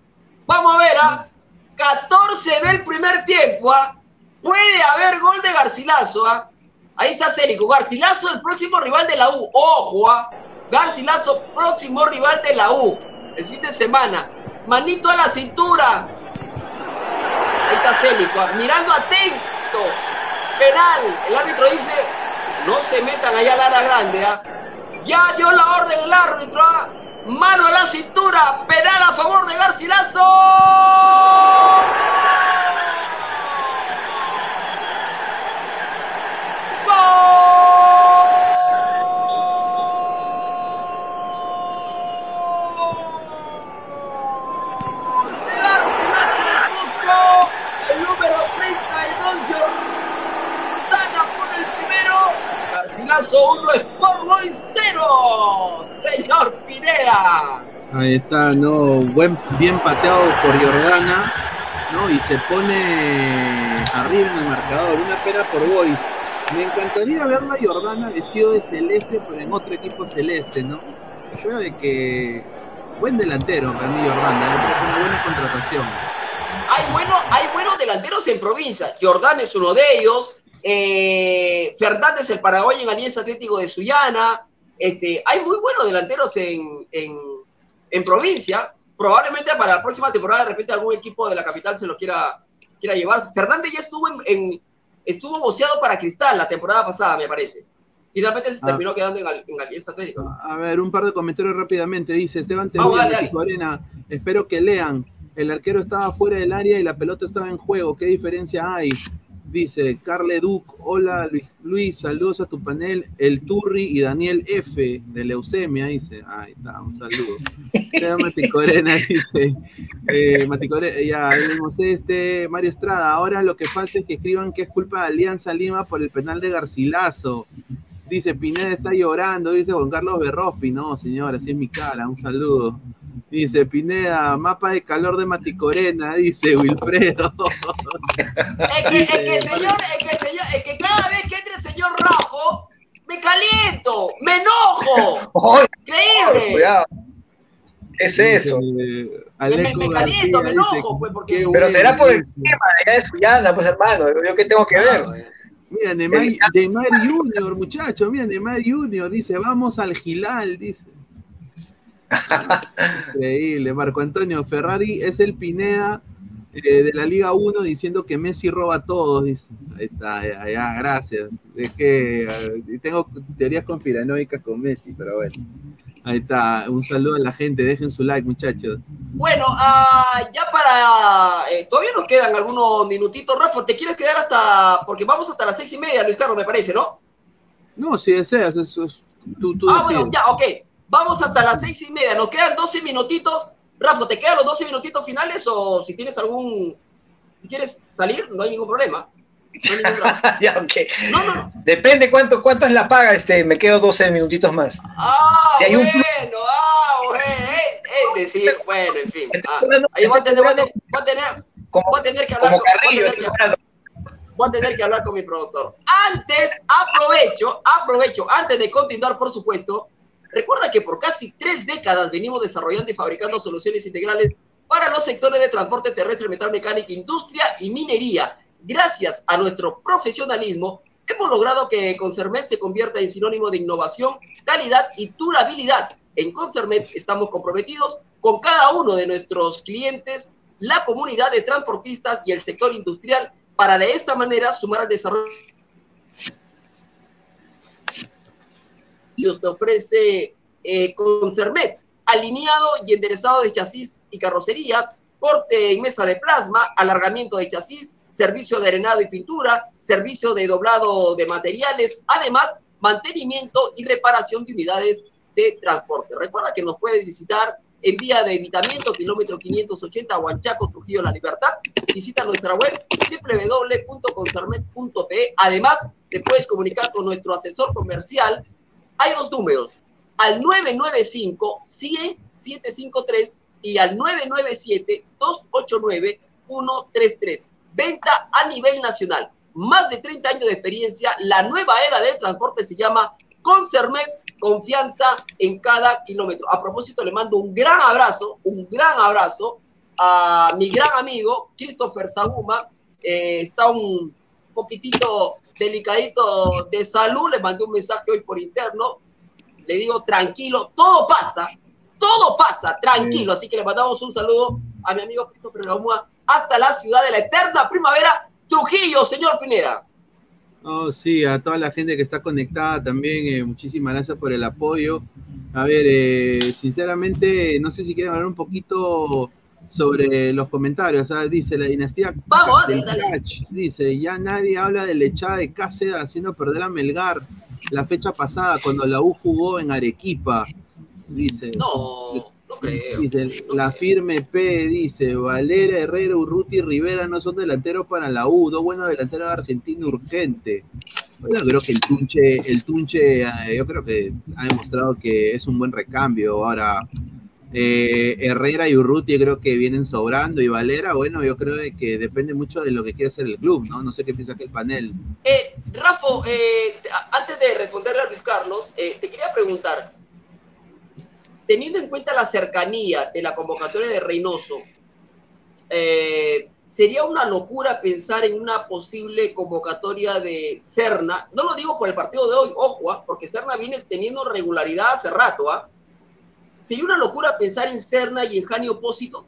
vamos a ver, ¿ah? 14 del primer tiempo, ¿ah? Puede haber gol de Garcilaso, ¿ah? Ahí está Célico. Garcilaso, el próximo rival de la U. Ojo, ¿ah? Garcilaso, próximo rival de la U. El fin de semana. Manito a la cintura. Ahí está Célico, ah, mirando atento. Penal. El árbitro dice, no se metan allá a Lara Grande. ¿ah? Ya dio la orden el árbitro. ¿ah? Mano a la cintura. Penal a favor de Garcilaso. ¡Gol! de Garcilaso del Cusco. El número 32 Jordana pone el primero. Garcilaso 1, Sport Boys 0. Señor Pineda. Ahí está, no, buen, bien pateado por Jordana, ¿no? Y se pone arriba en el marcador, una pena por Boys. Me encantaría verla a Jordana vestido de celeste, pero en otro equipo celeste, ¿no? Creo de que buen delantero para mí Jordana, ¿eh? creo que una buena contratación. Hay, bueno, hay buenos delanteros en provincia. Jordán es uno de ellos. Eh, Fernández, el paraguayo en Alianza Atlético de Sullana. Este, hay muy buenos delanteros en, en, en provincia. Probablemente para la próxima temporada, de repente, algún equipo de la capital se lo quiera, quiera llevar. Fernández ya estuvo en, en- estuvo boceado para Cristal la temporada pasada, me parece. Finalmente se Ah. terminó quedando en, Al- en Alianza Atlético. ¿no? A ver, un par de comentarios rápidamente. Dice Esteban Teruya, Arena. Espero que lean. El arquero estaba fuera del área y la pelota estaba en juego. ¿Qué diferencia hay? Dice Carle Duc. Hola Luis, Luis, saludos a tu panel. El Turri y Daniel F. de Leucemia. Dice. Ahí está, un saludo. (laughs) Maticorena dice. Eh, Maticorena, ya leímos este. Mario Estrada. Ahora lo que falta es que escriban que es culpa de Alianza Lima por el penal de Garcilaso. Dice, Pineda está llorando, dice Juan Carlos Berrospi. No, señor, así es mi cara, un saludo. Dice, Pineda, mapa de calor de Maticorena, dice Wilfredo. Es que, es que, señor, es que, señor, es que cada vez que entre el señor Rajo, me caliento, me enojo. ¡Ay, Increíble. cuidado! ¿Qué es eso? Dice, Me, Aleco me caliento, me dice, enojo, pues, porque. Pero bueno, será por el dice. tema de allá de Suyana, pues hermano. ¿Yo qué tengo que ver? Mira, Neymar, Neymar Junior, muchacho, mira, Neymar Junior dice, vamos al Gilal, dice. (laughs) Increíble, Marco Antonio Ferrari es el Pineda eh, de la Liga 1 diciendo que Messi roba a todos, dice. Ahí está, ya, ya, gracias. Es que eh, tengo teorías conspiranoicas con Messi, pero bueno. Ahí está, un saludo a la gente, dejen su like, muchachos. Bueno, ah, ya para. eh, todavía nos quedan algunos minutitos. Rafa, ¿te quieres quedar hasta.? Porque vamos hasta las seis y media, Luis Carlos, me parece, ¿no? No, si deseas, eso es, tú, tú ah, decides. bueno, ya, ok. Vamos hasta las seis y media. Nos quedan 12 minutitos. Rafa, ¿te quedan los 12 minutitos finales o si tienes algún. Si quieres salir, no hay ningún problema. No hay (laughs) ya, ok. No, no, no. Depende cuánto, cuánto es la paga, este, me quedo 12 minutitos más. Ah, Si hay un bueno, ah, bueno. eh, Es decir, bueno, en fin. Ah, ahí voy a estoy tener, voy a tener, voy a tener, Como, voy a tener que hablar como con- voy a Carrillo, tener que- estoy hablando. voy a tener que hablar con mi productor. Antes, aprovecho, aprovecho, antes de continuar, por supuesto, recuerda que por casi tres décadas venimos desarrollando y fabricando soluciones integrales para los sectores de transporte terrestre, metal mecánica, industria y minería. Gracias a nuestro profesionalismo, hemos logrado que Concermet se convierta en sinónimo de innovación, calidad y durabilidad. En Concermet estamos comprometidos con cada uno de nuestros clientes, la comunidad de transportistas y el sector industrial para de esta manera sumar al desarrollo te ofrece eh, alineado y enderezado de chasis y carrocería, corte y mesa de plasma, alargamiento de chasis, servicio de arenado y pintura, servicio de doblado de materiales, además mantenimiento y reparación de unidades de transporte. Recuerda que nos puede visitar en vía de evitamiento, kilómetro 580, Huanchaco, Trujillo, La Libertad. Visita nuestra web www.concermet.pe. Además, te puedes comunicar con nuestro asesor comercial. Hay dos números, al 995-100-753 y al 997-289-133. Venta a nivel nacional. Más de 30 años de experiencia. La nueva era del transporte se llama Concermet confianza en cada kilómetro. A propósito, le mando un gran abrazo, un gran abrazo a mi gran amigo Christopher Saguma. Eh, está un poquitito delicadito de salud, le mandé un mensaje hoy por interno. Le digo, tranquilo, todo pasa, todo pasa, tranquilo. Así que le mandamos un saludo a mi amigo Christopher Saguma hasta la ciudad de la eterna primavera, Trujillo, señor Pineda. Oh, sí, a toda la gente que está conectada también, eh, muchísimas gracias por el apoyo. A ver, eh, sinceramente, no sé si quieren hablar un poquito sobre los comentarios. Dice la dinastía Vamos, del. Catch, dice, ya nadie habla de la echada de Cáceres haciendo perder a Melgar la fecha pasada cuando la U jugó en Arequipa. Dice, No, no creo. Dice, No la creo. firme P dice, Valera, Herrera, Urruti Rivera no son delanteros para la U, dos buenos delanteros de Argentina urgente. Bueno, creo que el Tunche, el Tunche, eh, yo creo que ha demostrado que es un buen recambio. Ahora, eh, Herrera y Urruti creo que vienen sobrando y Valera, bueno, yo creo que depende mucho de lo que quiere hacer el club, ¿no? No sé qué piensa que el panel. Eh, Rafa, eh, antes de responderle a Luis Carlos, eh, te quería preguntar, teniendo en cuenta la cercanía de la convocatoria de Reynoso, eh, ¿sería una locura pensar en una posible convocatoria de Serna? No lo digo por el partido de hoy, ojo, ah, porque Serna viene teniendo regularidad hace rato. ¿ah? ¿Sería una locura pensar en Serna y en Jani Opósito?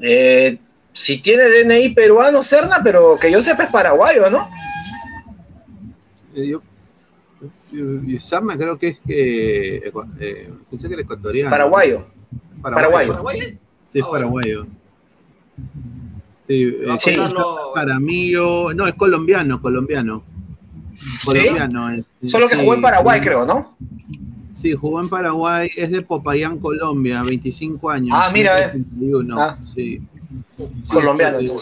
Eh, si tiene DNI peruano, Serna, pero que yo sepa es paraguayo, ¿no? Eh, yo, yo- yo- Sarna creo que es que, eh, pensé que era ecuatoriano. Paraguayo. Paraguayo. ¿Paraguay es? Sí, es Ah, paraguayo. Sí, eh, Sí. contarlo- Jaramillo, no, es colombiano, colombiano. Colombiano. eh, Solo que sí, jugó en Paraguay, creo, ¿no? Sí, jugó en Paraguay, es de Popayán, Colombia, 25 años. Ah, mira, eh. 81, Ah. sí. Sí, Colombiano, sí.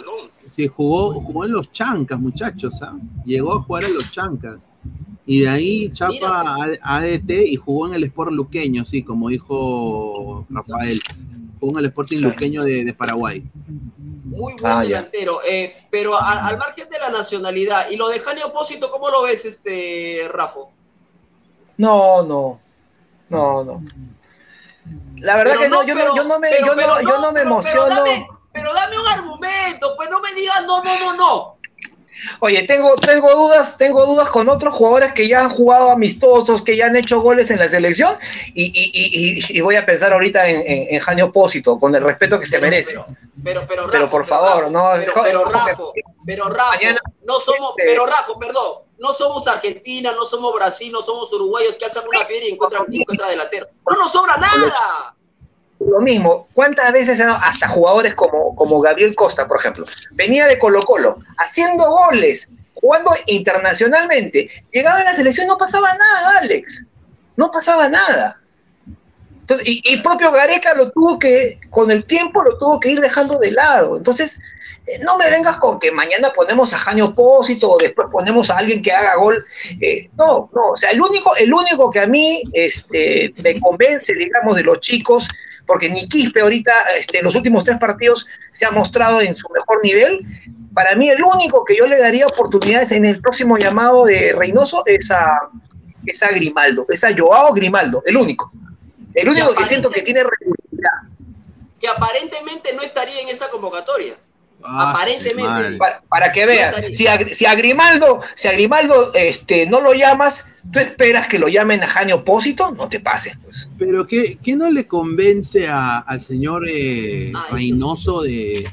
Sí, jugó, jugó en los Chancas, muchachos, ¿ah? Llegó a jugar en los Chancas. Y de ahí chapa a ADT y jugó en el Sport Luqueño, sí, como dijo Rafael. Jugó en el Sporting. Luqueño de, de Paraguay. Muy buen Ah, delantero. Eh, pero a- al margen de la nacionalidad y lo de Jani Opósito, ¿cómo lo ves, este Rafa? No, no. No, no. La verdad Pero que no, yo, pero- no, yo no me, pero- yo no, yo no me emociono. Pero dame, pero dame un argumento, pues no me digas no, no, no, no. Oye, tengo, tengo dudas, tengo dudas con otros jugadores que ya han jugado amistosos, que ya han hecho goles en la selección, y, y- y- y- y voy a pensar ahorita en, en, en Jani Opósito, con el respeto que se merece. Pero, pero, Rafa, por favor, Rafa, no, Pero, (laughs) Rafa, pero Rafa, Mañana- no somos, este- pero Rafa, perdón, no somos Argentina, no somos Brasil, no somos uruguayos que alzan una piedra y encuentran, encuentran delantero. No nos sobra nada. Lo mismo, ¿cuántas veces hasta jugadores como, como Gabriel Costa, por ejemplo, venía de Colo Colo, haciendo goles, jugando internacionalmente, llegaba a la selección no pasaba nada, Alex, no pasaba nada. Y, y propio Gareca lo tuvo que, con el tiempo lo tuvo que ir dejando de lado. Entonces, eh, no me vengas con que mañana ponemos a Jaño Opósito o después ponemos a alguien que haga gol. Eh, no, no, o sea, el único, el único que a mí este, me convence, digamos, de los chicos, porque ni Quispe ahorita, este, en los últimos tres partidos, se ha mostrado en su mejor nivel. Para mí, el único que yo le daría oportunidades en el próximo llamado de Reynoso es a, es a Grimaldo, es a Joao Grimaldo, el único. El único que siento que tiene regularidad. Que aparentemente no estaría en esta convocatoria. Ah, Aparentemente. Para, que veas, si a, si a, Grimaldo, si a Grimaldo este, no lo llamas, ¿tú esperas que lo llamen a Jani Opósito? No te pases, pues. Pero ¿qué, qué no le convence a, al señor eh, Reynoso de.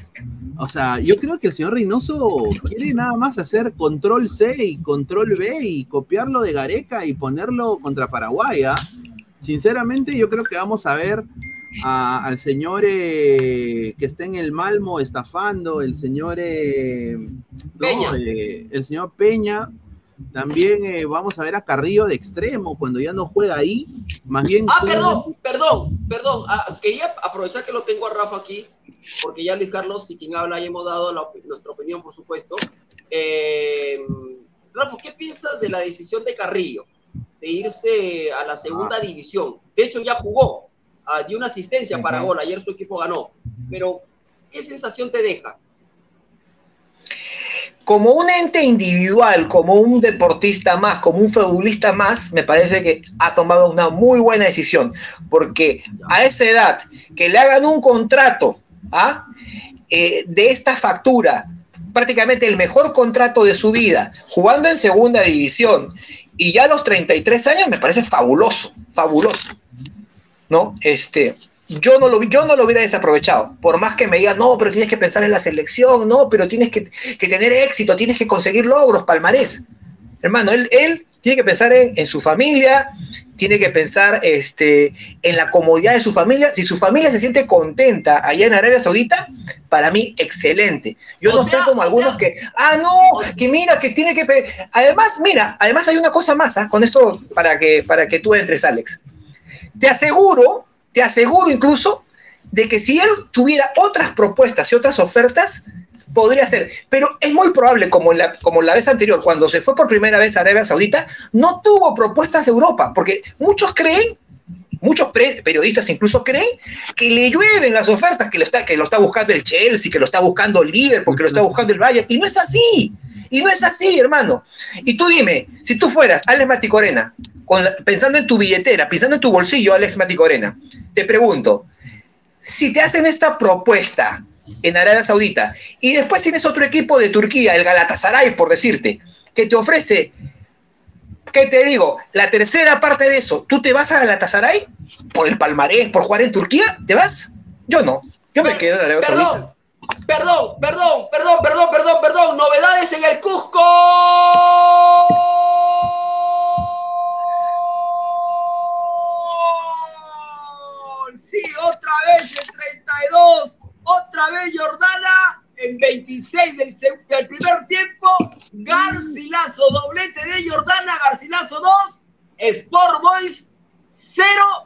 O sea, yo creo que el señor Reynoso quiere nada más hacer control C y control B y copiarlo de Gareca y ponerlo contra Paraguay. ¿ah? Sinceramente, yo creo que vamos a ver al señor eh, que está en el Malmo estafando, el señor eh, Peña. Eh, el señor Peña. También vamos a ver a Carrillo de extremo cuando ya no juega ahí. Más bien. Ah, perdón, perdón, perdón. Ah, quería aprovechar que lo tengo a Rafa aquí, porque ya Luis Carlos y quien habla ya hemos dado nuestra opinión, por supuesto. Rafa, ¿qué piensas de la decisión de Carrillo de irse a la segunda ah. división? De hecho, ya jugó Ah, dio una asistencia para gol, ayer su equipo ganó, pero ¿qué sensación te deja? Como un ente individual, como un deportista más, como un futbolista más, me parece que ha tomado una muy buena decisión, porque a esa edad que le hagan un contrato ¿ah? eh, de esta factura, prácticamente el mejor contrato de su vida, jugando en segunda división, y ya a los 33 años me parece fabuloso, fabuloso. ¿no? Este, yo no, lo, yo no lo hubiera desaprovechado. Por más que me digan, no, pero tienes que pensar en la selección, no, pero tienes que, tener éxito, tienes que conseguir logros, palmarés. Hermano, él, él tiene que pensar en, su familia, tiene que pensar este, en la comodidad de su familia. Si su familia se siente contenta allá en Arabia Saudita, para mí, excelente. Yo no estoy como algunos que, ah, no, que mira, que tiene que... Además, mira, además hay una cosa más, ¿ah? con esto para que, para que tú entres, Alex. Te aseguro, te aseguro incluso, de que si él tuviera otras propuestas y otras ofertas, podría ser. Pero es muy probable, como la, como la vez anterior, cuando se fue por primera vez a Arabia Saudita, no tuvo propuestas de Europa, porque muchos creen, muchos periodistas incluso creen, que le llueven las ofertas, que lo, está, que lo está buscando el Chelsea, que lo está buscando el Liverpool, que lo está buscando el Bayern, y no es así. Y no es así, hermano. Y tú dime, si tú fueras Alex Maticorena, pensando en tu billetera, pensando en tu bolsillo, Alex Maticorena, te pregunto, si te hacen esta propuesta en Arabia Saudita y después tienes otro equipo de Turquía, el Galatasaray, por decirte, que te ofrece, ¿qué te digo? La tercera parte de eso, ¿tú te vas a Galatasaray por el palmarés, por jugar en Turquía? ¿Te vas? Yo no, yo me quedo en Arabia Saudita. Perdón, perdón, perdón, perdón, perdón, perdón. Novedades en el Cusco. Otra vez el 32. Otra vez Jordana en 26 del, del primer tiempo. Garcilaso, doblete de Jordana. Garcilaso 2. Sport Boys 0.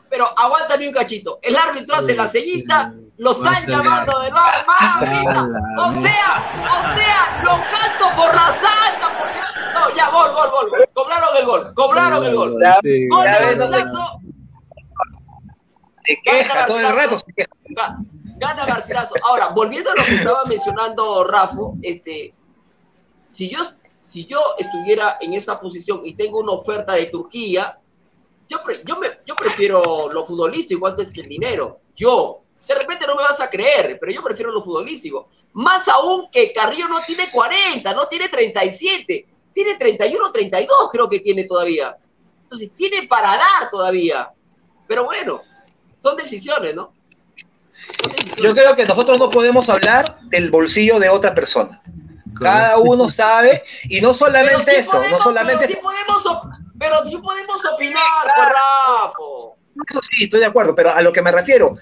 Pero aguántame un cachito. El árbitro hace la sellita lo están llamando de bar, mamita. O sea, o sea, lo canto por la santa. Porque... No, ya, gol, gol, gol. Cobraron el gol, cobraron el gol. Gol de Garcilaso. Se queja todo el rato. Se queja. Gana Garcilaso. Ahora, volviendo a lo que estaba mencionando Rafa, este, si yo, si yo estuviera en esa posición y tengo una oferta de Turquía, yo, yo, me, yo prefiero lo futbolístico antes que el dinero. Yo, de repente no me vas a creer, pero yo prefiero lo futbolístico. Más aún que Carrillo no tiene 40, no tiene 37, tiene 31, 32 creo que tiene todavía. Entonces tiene para dar todavía. Pero bueno, son decisiones, ¿no? Yo creo que nosotros no podemos hablar del bolsillo de otra persona. Cada uno sabe, y no solamente eso, no solamente pero sí podemos, pero sí podemos opinar, por Eso sí, estoy de acuerdo, pero a lo que me refiero,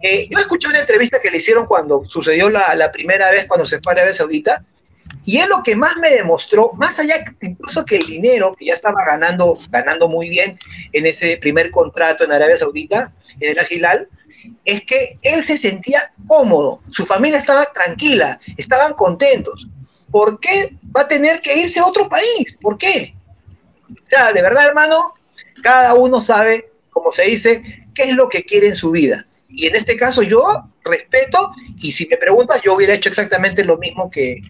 eh, yo escuché una entrevista que le hicieron cuando sucedió la, primera vez cuando se fue a Arabia Saudita, y es lo que más me demostró, más allá incluso que el dinero que ya estaba ganando, ganando muy bien en ese primer contrato en Arabia Saudita, en el Agilal, es que él se sentía cómodo, su familia estaba tranquila, estaban contentos. ¿Por qué va a tener que irse a otro país? ¿Por qué? O sea, de verdad, hermano, cada uno sabe, como se dice, qué es lo que quiere en su vida. Y en este caso yo respeto y si me preguntas yo hubiera hecho exactamente lo mismo que,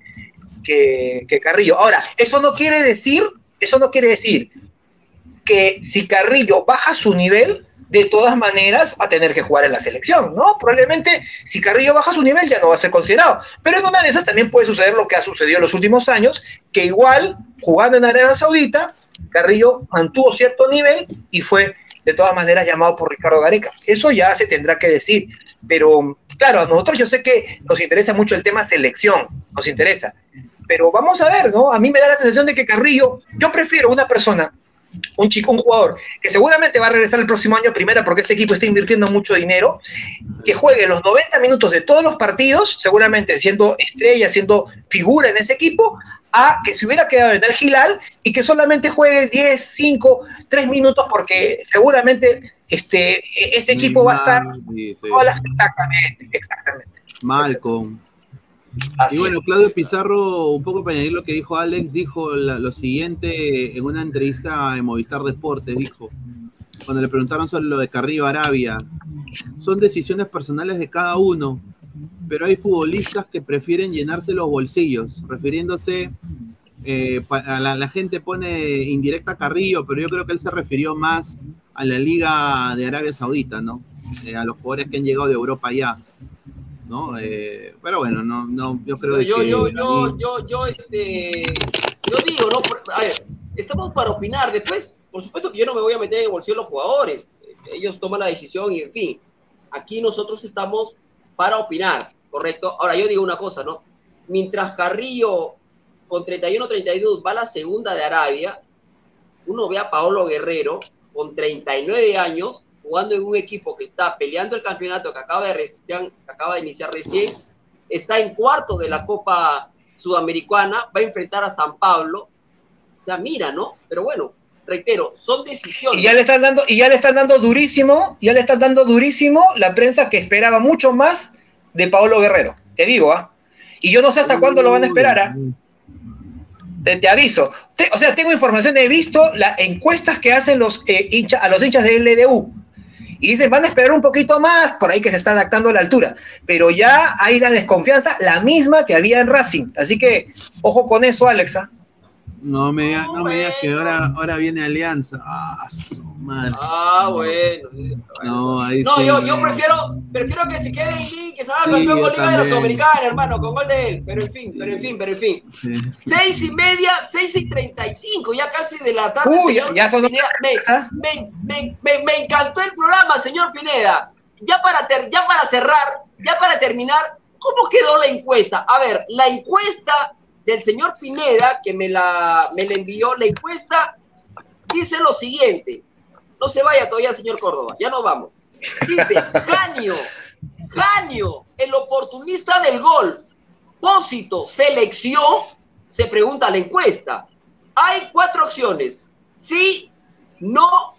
que, Carrillo. Ahora, eso no quiere decir, eso no quiere decir que si Carrillo baja su nivel, de todas maneras va a tener que jugar en la selección, ¿no? Probablemente si Carrillo baja su nivel ya no va a ser considerado. Pero en una de esas también puede suceder lo que ha sucedido en los últimos años, que igual jugando en Arabia Saudita, Carrillo mantuvo cierto nivel y fue de todas maneras llamado por Ricardo Gareca. Eso ya se tendrá que decir. Pero claro, a nosotros yo sé que nos interesa mucho el tema selección, nos interesa. Pero vamos a ver, ¿no? A mí me da la sensación de que Carrillo, yo prefiero una persona un chico, un jugador que seguramente va a regresar el próximo año primera porque este equipo está invirtiendo mucho dinero, que juegue los 90 minutos de todos los partidos, seguramente siendo estrella, siendo figura en ese equipo, a que se hubiera quedado en el Gilal y que solamente juegue 10, 5, 3 minutos porque seguramente este, ese equipo va a estar exactamente, exactamente. Malcolm. Y bueno, Claudio Pizarro, un poco para añadir lo que dijo Alex, dijo lo siguiente en una entrevista en Movistar Deportes, dijo, cuando le preguntaron sobre lo de Carrillo Arabia, son decisiones personales de cada uno, pero hay futbolistas que prefieren llenarse los bolsillos, refiriéndose, eh, a la, gente pone indirecta Carrillo, pero yo creo que él se refirió más a la Liga de Arabia Saudita, ¿no? Eh, a los jugadores que han llegado de Europa ya. ¿No? Eh, pero bueno, no, no, yo creo yo, que... Yo, yo, yo, yo, este, yo digo, ¿no? A ver, estamos para opinar, después, por supuesto que yo no me voy a meter en el bolsillo de los jugadores, ellos toman la decisión y en fin, aquí nosotros estamos para opinar, ¿correcto? Ahora yo digo una cosa, ¿no? Mientras Carrillo con 31-32 va a la segunda de Arabia, uno ve a Paolo Guerrero con 39 años jugando en un equipo que está peleando el campeonato que acaba de, que acaba de iniciar recién, está en cuarto de la Copa Sudamericana, va a enfrentar a San Pablo. O sea, mira, ¿no? Pero bueno, reitero, son decisiones. Y ya le están dando, y ya le están dando durísimo, ya le están dando durísimo la prensa que esperaba mucho más de Paolo Guerrero. Te digo, ¿ah? Y yo no sé hasta cuándo lo van a esperar, ¿ah? Te, aviso. o sea, tengo información, he visto las encuestas que hacen los eh, hinchas, a los hinchas de LDU. Y dicen, van a esperar un poquito más, por ahí que se está adaptando a la altura. Pero ya hay la desconfianza, la misma que había en Racing. Así que, ojo con eso, Alexa. No me, no me digas que ahora, ahora viene Alianza. Ah, su madre. Ah, bueno. No, ahí no yo, yo prefiero, prefiero que se quede en que se haga campeón con Liga de los Americanos, hermano, con gol de él. Pero en fin, pero en fin, pero en fin. Seis y media, seis y treinta y cinco, ya casi de la tarde. Uy, ya son Pineda, me, me, me, me, encantó el programa, señor Pineda. Ya para, ter, ya para cerrar, ya para terminar, ¿cómo quedó la encuesta? A ver, la encuesta del señor Pineda, que me la, me envió la encuesta, dice lo siguiente. No se vaya todavía, señor Córdoba, ya nos vamos. Dice, (laughs) Janio, Janio, el oportunista del gol, Pósito, selección, se pregunta la encuesta. Hay cuatro opciones. Sí, no,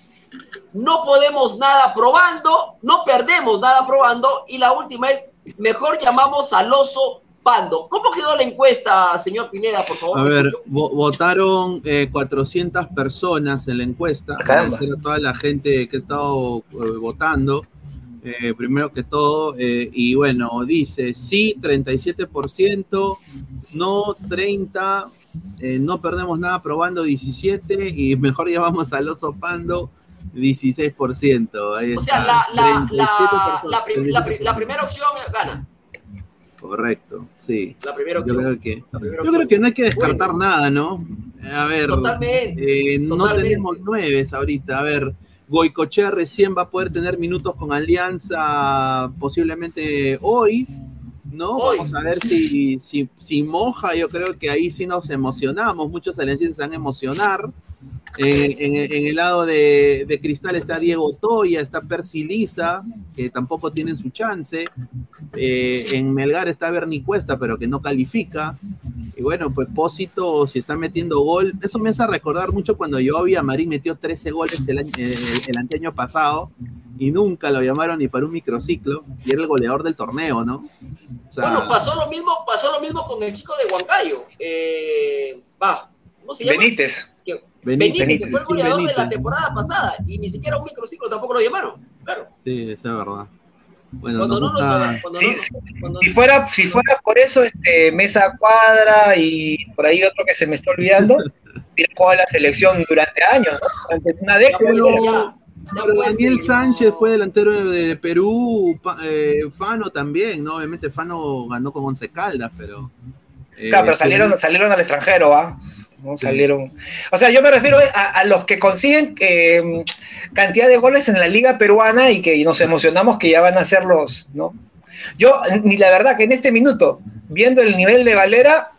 no podemos nada probando, no perdemos nada probando. Y la última es, mejor llamamos al oso ¿Cómo quedó la encuesta, señor Pineda, por favor? A ver, votaron 400 eh, personas en la encuesta. Agradecer a toda la gente que ha estado eh, votando. Eh, primero que todo, y bueno, dice sí, 37%, no 30%, no perdemos nada probando 17% y mejor llevamos al oso pando 16%. Ahí o sea, la, la, la, la primera opción gana. Correcto, sí. La primera Yo creo que, yo creo que no hay que descartar nada, ¿no? A ver, totalmente, eh, no tenemos nueve ahorita. A ver, Goicochea recién va a poder tener minutos con Alianza posiblemente hoy, ¿no? Vamos a ver si, si, si moja, yo creo que ahí sí nos emocionamos, muchos aliancistas se van a emocionar. Eh, en, el lado de, Cristal está Diego Toya, está Percy Lisa, que tampoco tienen su chance. Eh, en Melgar está Bernie Cuesta, pero que no califica. Y bueno, pues Pósito, si está metiendo gol, eso me hace recordar mucho cuando yo a Marín metió 13 goles el, año, eh, el, año pasado y nunca lo llamaron ni para un microciclo y era el goleador del torneo, ¿no? bueno, pasó lo mismo, pasó lo mismo con el chico de Huancayo. va, ¿cómo se llama? Benítez. Benítez, que fue el goleador de la temporada pasada y ni siquiera un microciclo tampoco lo llamaron. Claro. Sí, esa es verdad. Bueno, cuando no, cuando si, fuera, si fuera por eso, este, Mesa Cuadra y por ahí otro que se me está olvidando, (laughs) hubiera jugado la selección durante años, ¿no? Durante una década. Ya Pero Daniel Sánchez no. fue delantero de Perú, Pa- eh, Fano también, ¿no? Obviamente Fano ganó con Once Caldas, pero... eh, Claro, pero salieron, salieron al extranjero, ¿ah? ¿No? Salieron. O sea, yo me refiero a, a los que consiguen eh, cantidad de goles en la liga peruana y que nos emocionamos que ya van a ser los, ¿no? Yo, ni la verdad que en este minuto, viendo el nivel de Valera,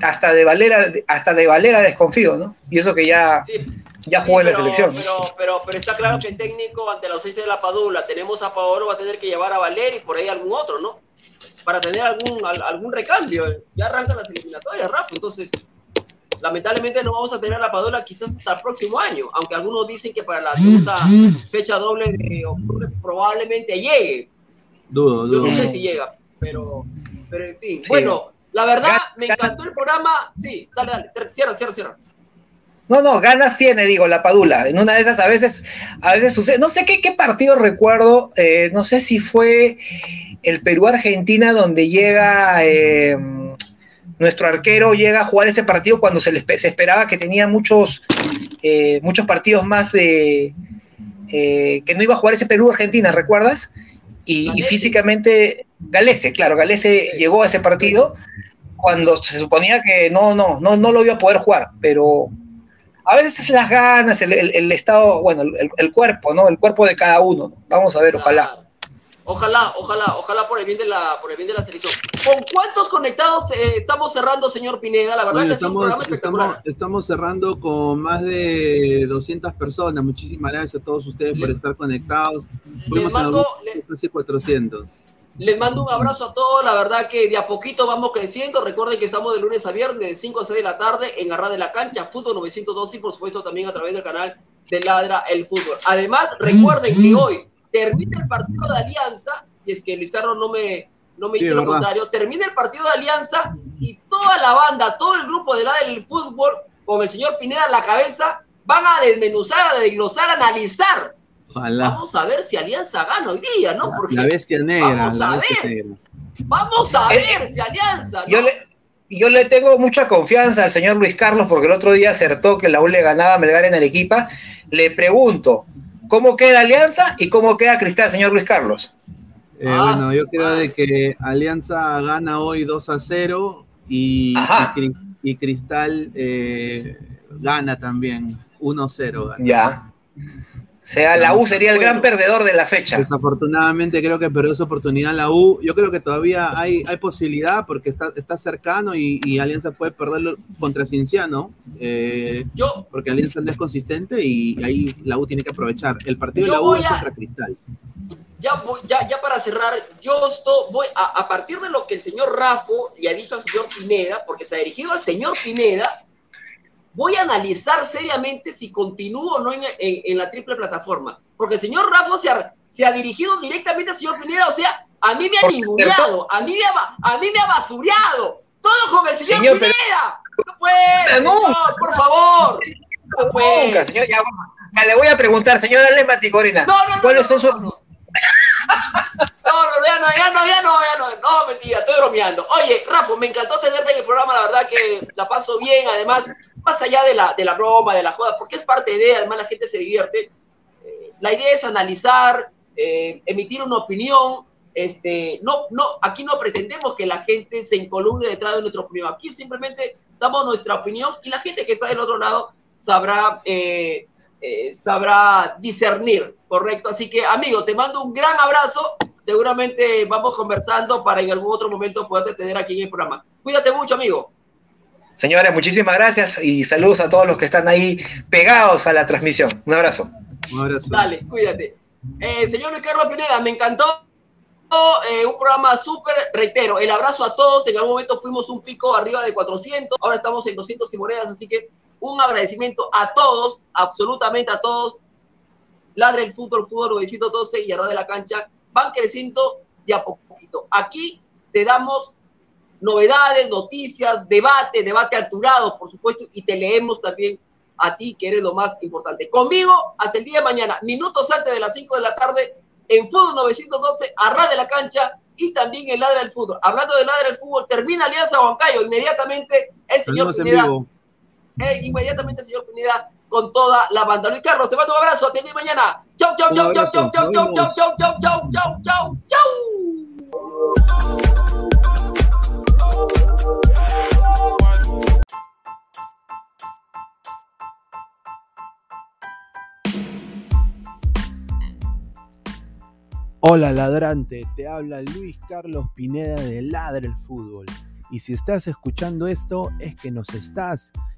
hasta de Valera, hasta de Valera desconfío, ¿no? Y eso que ya, Sí, ya sí, jugó en la selección. Pero, pero, pero está claro que el técnico, ante la ausencia de la Padula, tenemos a Paolo, va a tener que llevar a Valer y por ahí algún otro, ¿no? Para tener algún, al- algún recambio. Ya arrancan las eliminatorias, Rafa. Entonces, lamentablemente no vamos a tener la Padula quizás hasta el próximo año, aunque algunos dicen que para la segunda fecha doble de octubre probablemente llegue. Dudo, Yo dudo. no sé si llega, pero, pero en fin. Sí. Bueno, la verdad, me encantó el programa. Sí, dale, dale, cierra, cierra, cierra. No, no, ganas tiene, digo, la Padula. En una de esas a veces, a veces sucede. No sé qué, qué partido recuerdo, eh, no sé si fue el Perú-Argentina donde llega eh, nuestro arquero, llega a jugar ese partido cuando se, les, se esperaba que tenía muchos, eh, muchos partidos más de... que no iba a jugar ese Perú-Argentina, ¿recuerdas? Y, físicamente, Galese, claro, Galese llegó a ese partido cuando se suponía que no, no, no, no lo iba a poder jugar, pero a veces es las ganas, el, el- el estado, bueno, el, el cuerpo, ¿no? El cuerpo de cada uno. ¿no? Vamos a ver, ojalá. Ojalá, ojalá, ojalá por el bien de la, por el bien de la selección. ¿Con cuántos conectados eh, estamos cerrando, señor Pineda? La verdad Oye, que sido un programa estamos, espectacular. estamos, estamos cerrando con más de 200 personas. Muchísimas gracias a todos ustedes por estar conectados. Les a mando, le- casi 400. Les mando un abrazo a todos. La verdad que de a poquito vamos creciendo. Recuerden que estamos de lunes a viernes de 5 a 6 de la tarde en Arra de la Cancha, Fútbol 902 y por supuesto también a través del canal de Ladra el Fútbol. Además, recuerden que hoy termina el partido de Alianza, si es que Luis Carlos no me, no me Sí, dice lo verdad. contrario, termina el partido de Alianza y toda la banda, todo el grupo de Ladra el Fútbol, con el señor Pineda en la cabeza, van a desmenuzar, a desglosar, a analizar. Ojalá. Vamos a ver si Alianza gana hoy día, ¿no? Porque La bestia negra. Vamos a ver. negra. Vamos a ver si Alianza. ¿no? Yo le, yo le tengo mucha confianza al señor Luis Carlos porque el otro día acertó que la U le ganaba a Melgar en Arequipa. Le pregunto, ¿cómo queda Alianza y cómo queda Cristal, señor Luis Carlos? Eh, Ah, bueno, yo creo ah. de que Alianza gana hoy 2 a 0 y, y Cris- y Cristal eh, gana también 1 a 0. gana. Ya. O sea, la U sería el gran perdedor de la fecha. Desafortunadamente creo que perdió esa oportunidad la U. Yo creo que todavía hay, hay posibilidad porque está, está cercano y, y Alianza puede perderlo contra Cienciano. eh, Yo, porque Alianza no es consistente y ahí la U tiene que aprovechar. El partido de la U es a- contra Cristal. ya, voy- ya, ya para cerrar, yo esto voy a, a partir de lo que el señor Rafo le ha dicho al señor Pineda, porque se ha dirigido al señor Pineda, voy a analizar seriamente si continúo o no en, en- en la triple plataforma. Porque el señor Rafo se ha, se ha dirigido directamente al señor Pineda, o sea, a mí me ha ninguneado, a mí me ha, a mí me ha basureado. Todo con el señor, Señor, pero- Pineda. No puede, No. señor, por favor. No puede. Nunca, señor, ya, ya le voy a preguntar, señora Lema Ticorina, No, no, no. ¿cuáles son sus... (laughs) no. No, ya no, ya no, ya no, no. No, mentira, estoy bromeando. Oye, Rafa, me encantó tenerte en el programa, la verdad que la paso bien, además, más allá de la, de la broma, de la joda, porque es parte de, además la gente se divierte. Eh, la idea es analizar, eh, emitir una opinión. Este, no, no, aquí no pretendemos que la gente se incolumne detrás de nuestra opinión. Aquí simplemente damos nuestra opinión y la gente que está del otro lado sabrá eh, eh, sabrá discernir, ¿correcto? Así que, amigo, te mando un gran abrazo. Seguramente vamos conversando para en algún otro momento poderte tener aquí en el programa. Cuídate mucho, amigo. Señores, muchísimas gracias y saludos a todos los que están ahí pegados a la transmisión. Un abrazo. Un abrazo. Dale, cuídate. Eh, señor Luis Carlos Pineda, me encantó. eh, un programa súper, reitero, el abrazo a todos. En algún momento fuimos un pico arriba de 400, ahora estamos en 200 y monedas, así que un agradecimiento a todos, absolutamente a todos. Ladre el fútbol, fútbol 912 y Arra de la Cancha van creciendo de a poquito. Aquí te damos novedades, noticias, debate, debate alturado, por supuesto, y te leemos también a ti, que eres lo más importante. Conmigo, hasta el día de mañana, minutos antes de las 5 de la tarde, en Fútbol 912, Arra de la Cancha y también en Ladra del Fútbol. Hablando de Ladra del Fútbol, termina Alianza Huancayo. Inmediatamente el señor Pineda, eh, inmediatamente el señor Pineda con toda la banda. Luis Carlos, te mando un abrazo, te vemos mañana. Chau, chau, chau, chau, chau, chau, chau, chau, chau, chau, chau, chau, chau, chau. Hola ladrante, te habla Luis Carlos Pineda de Ladre el Fútbol. Y si estás escuchando esto es que nos estás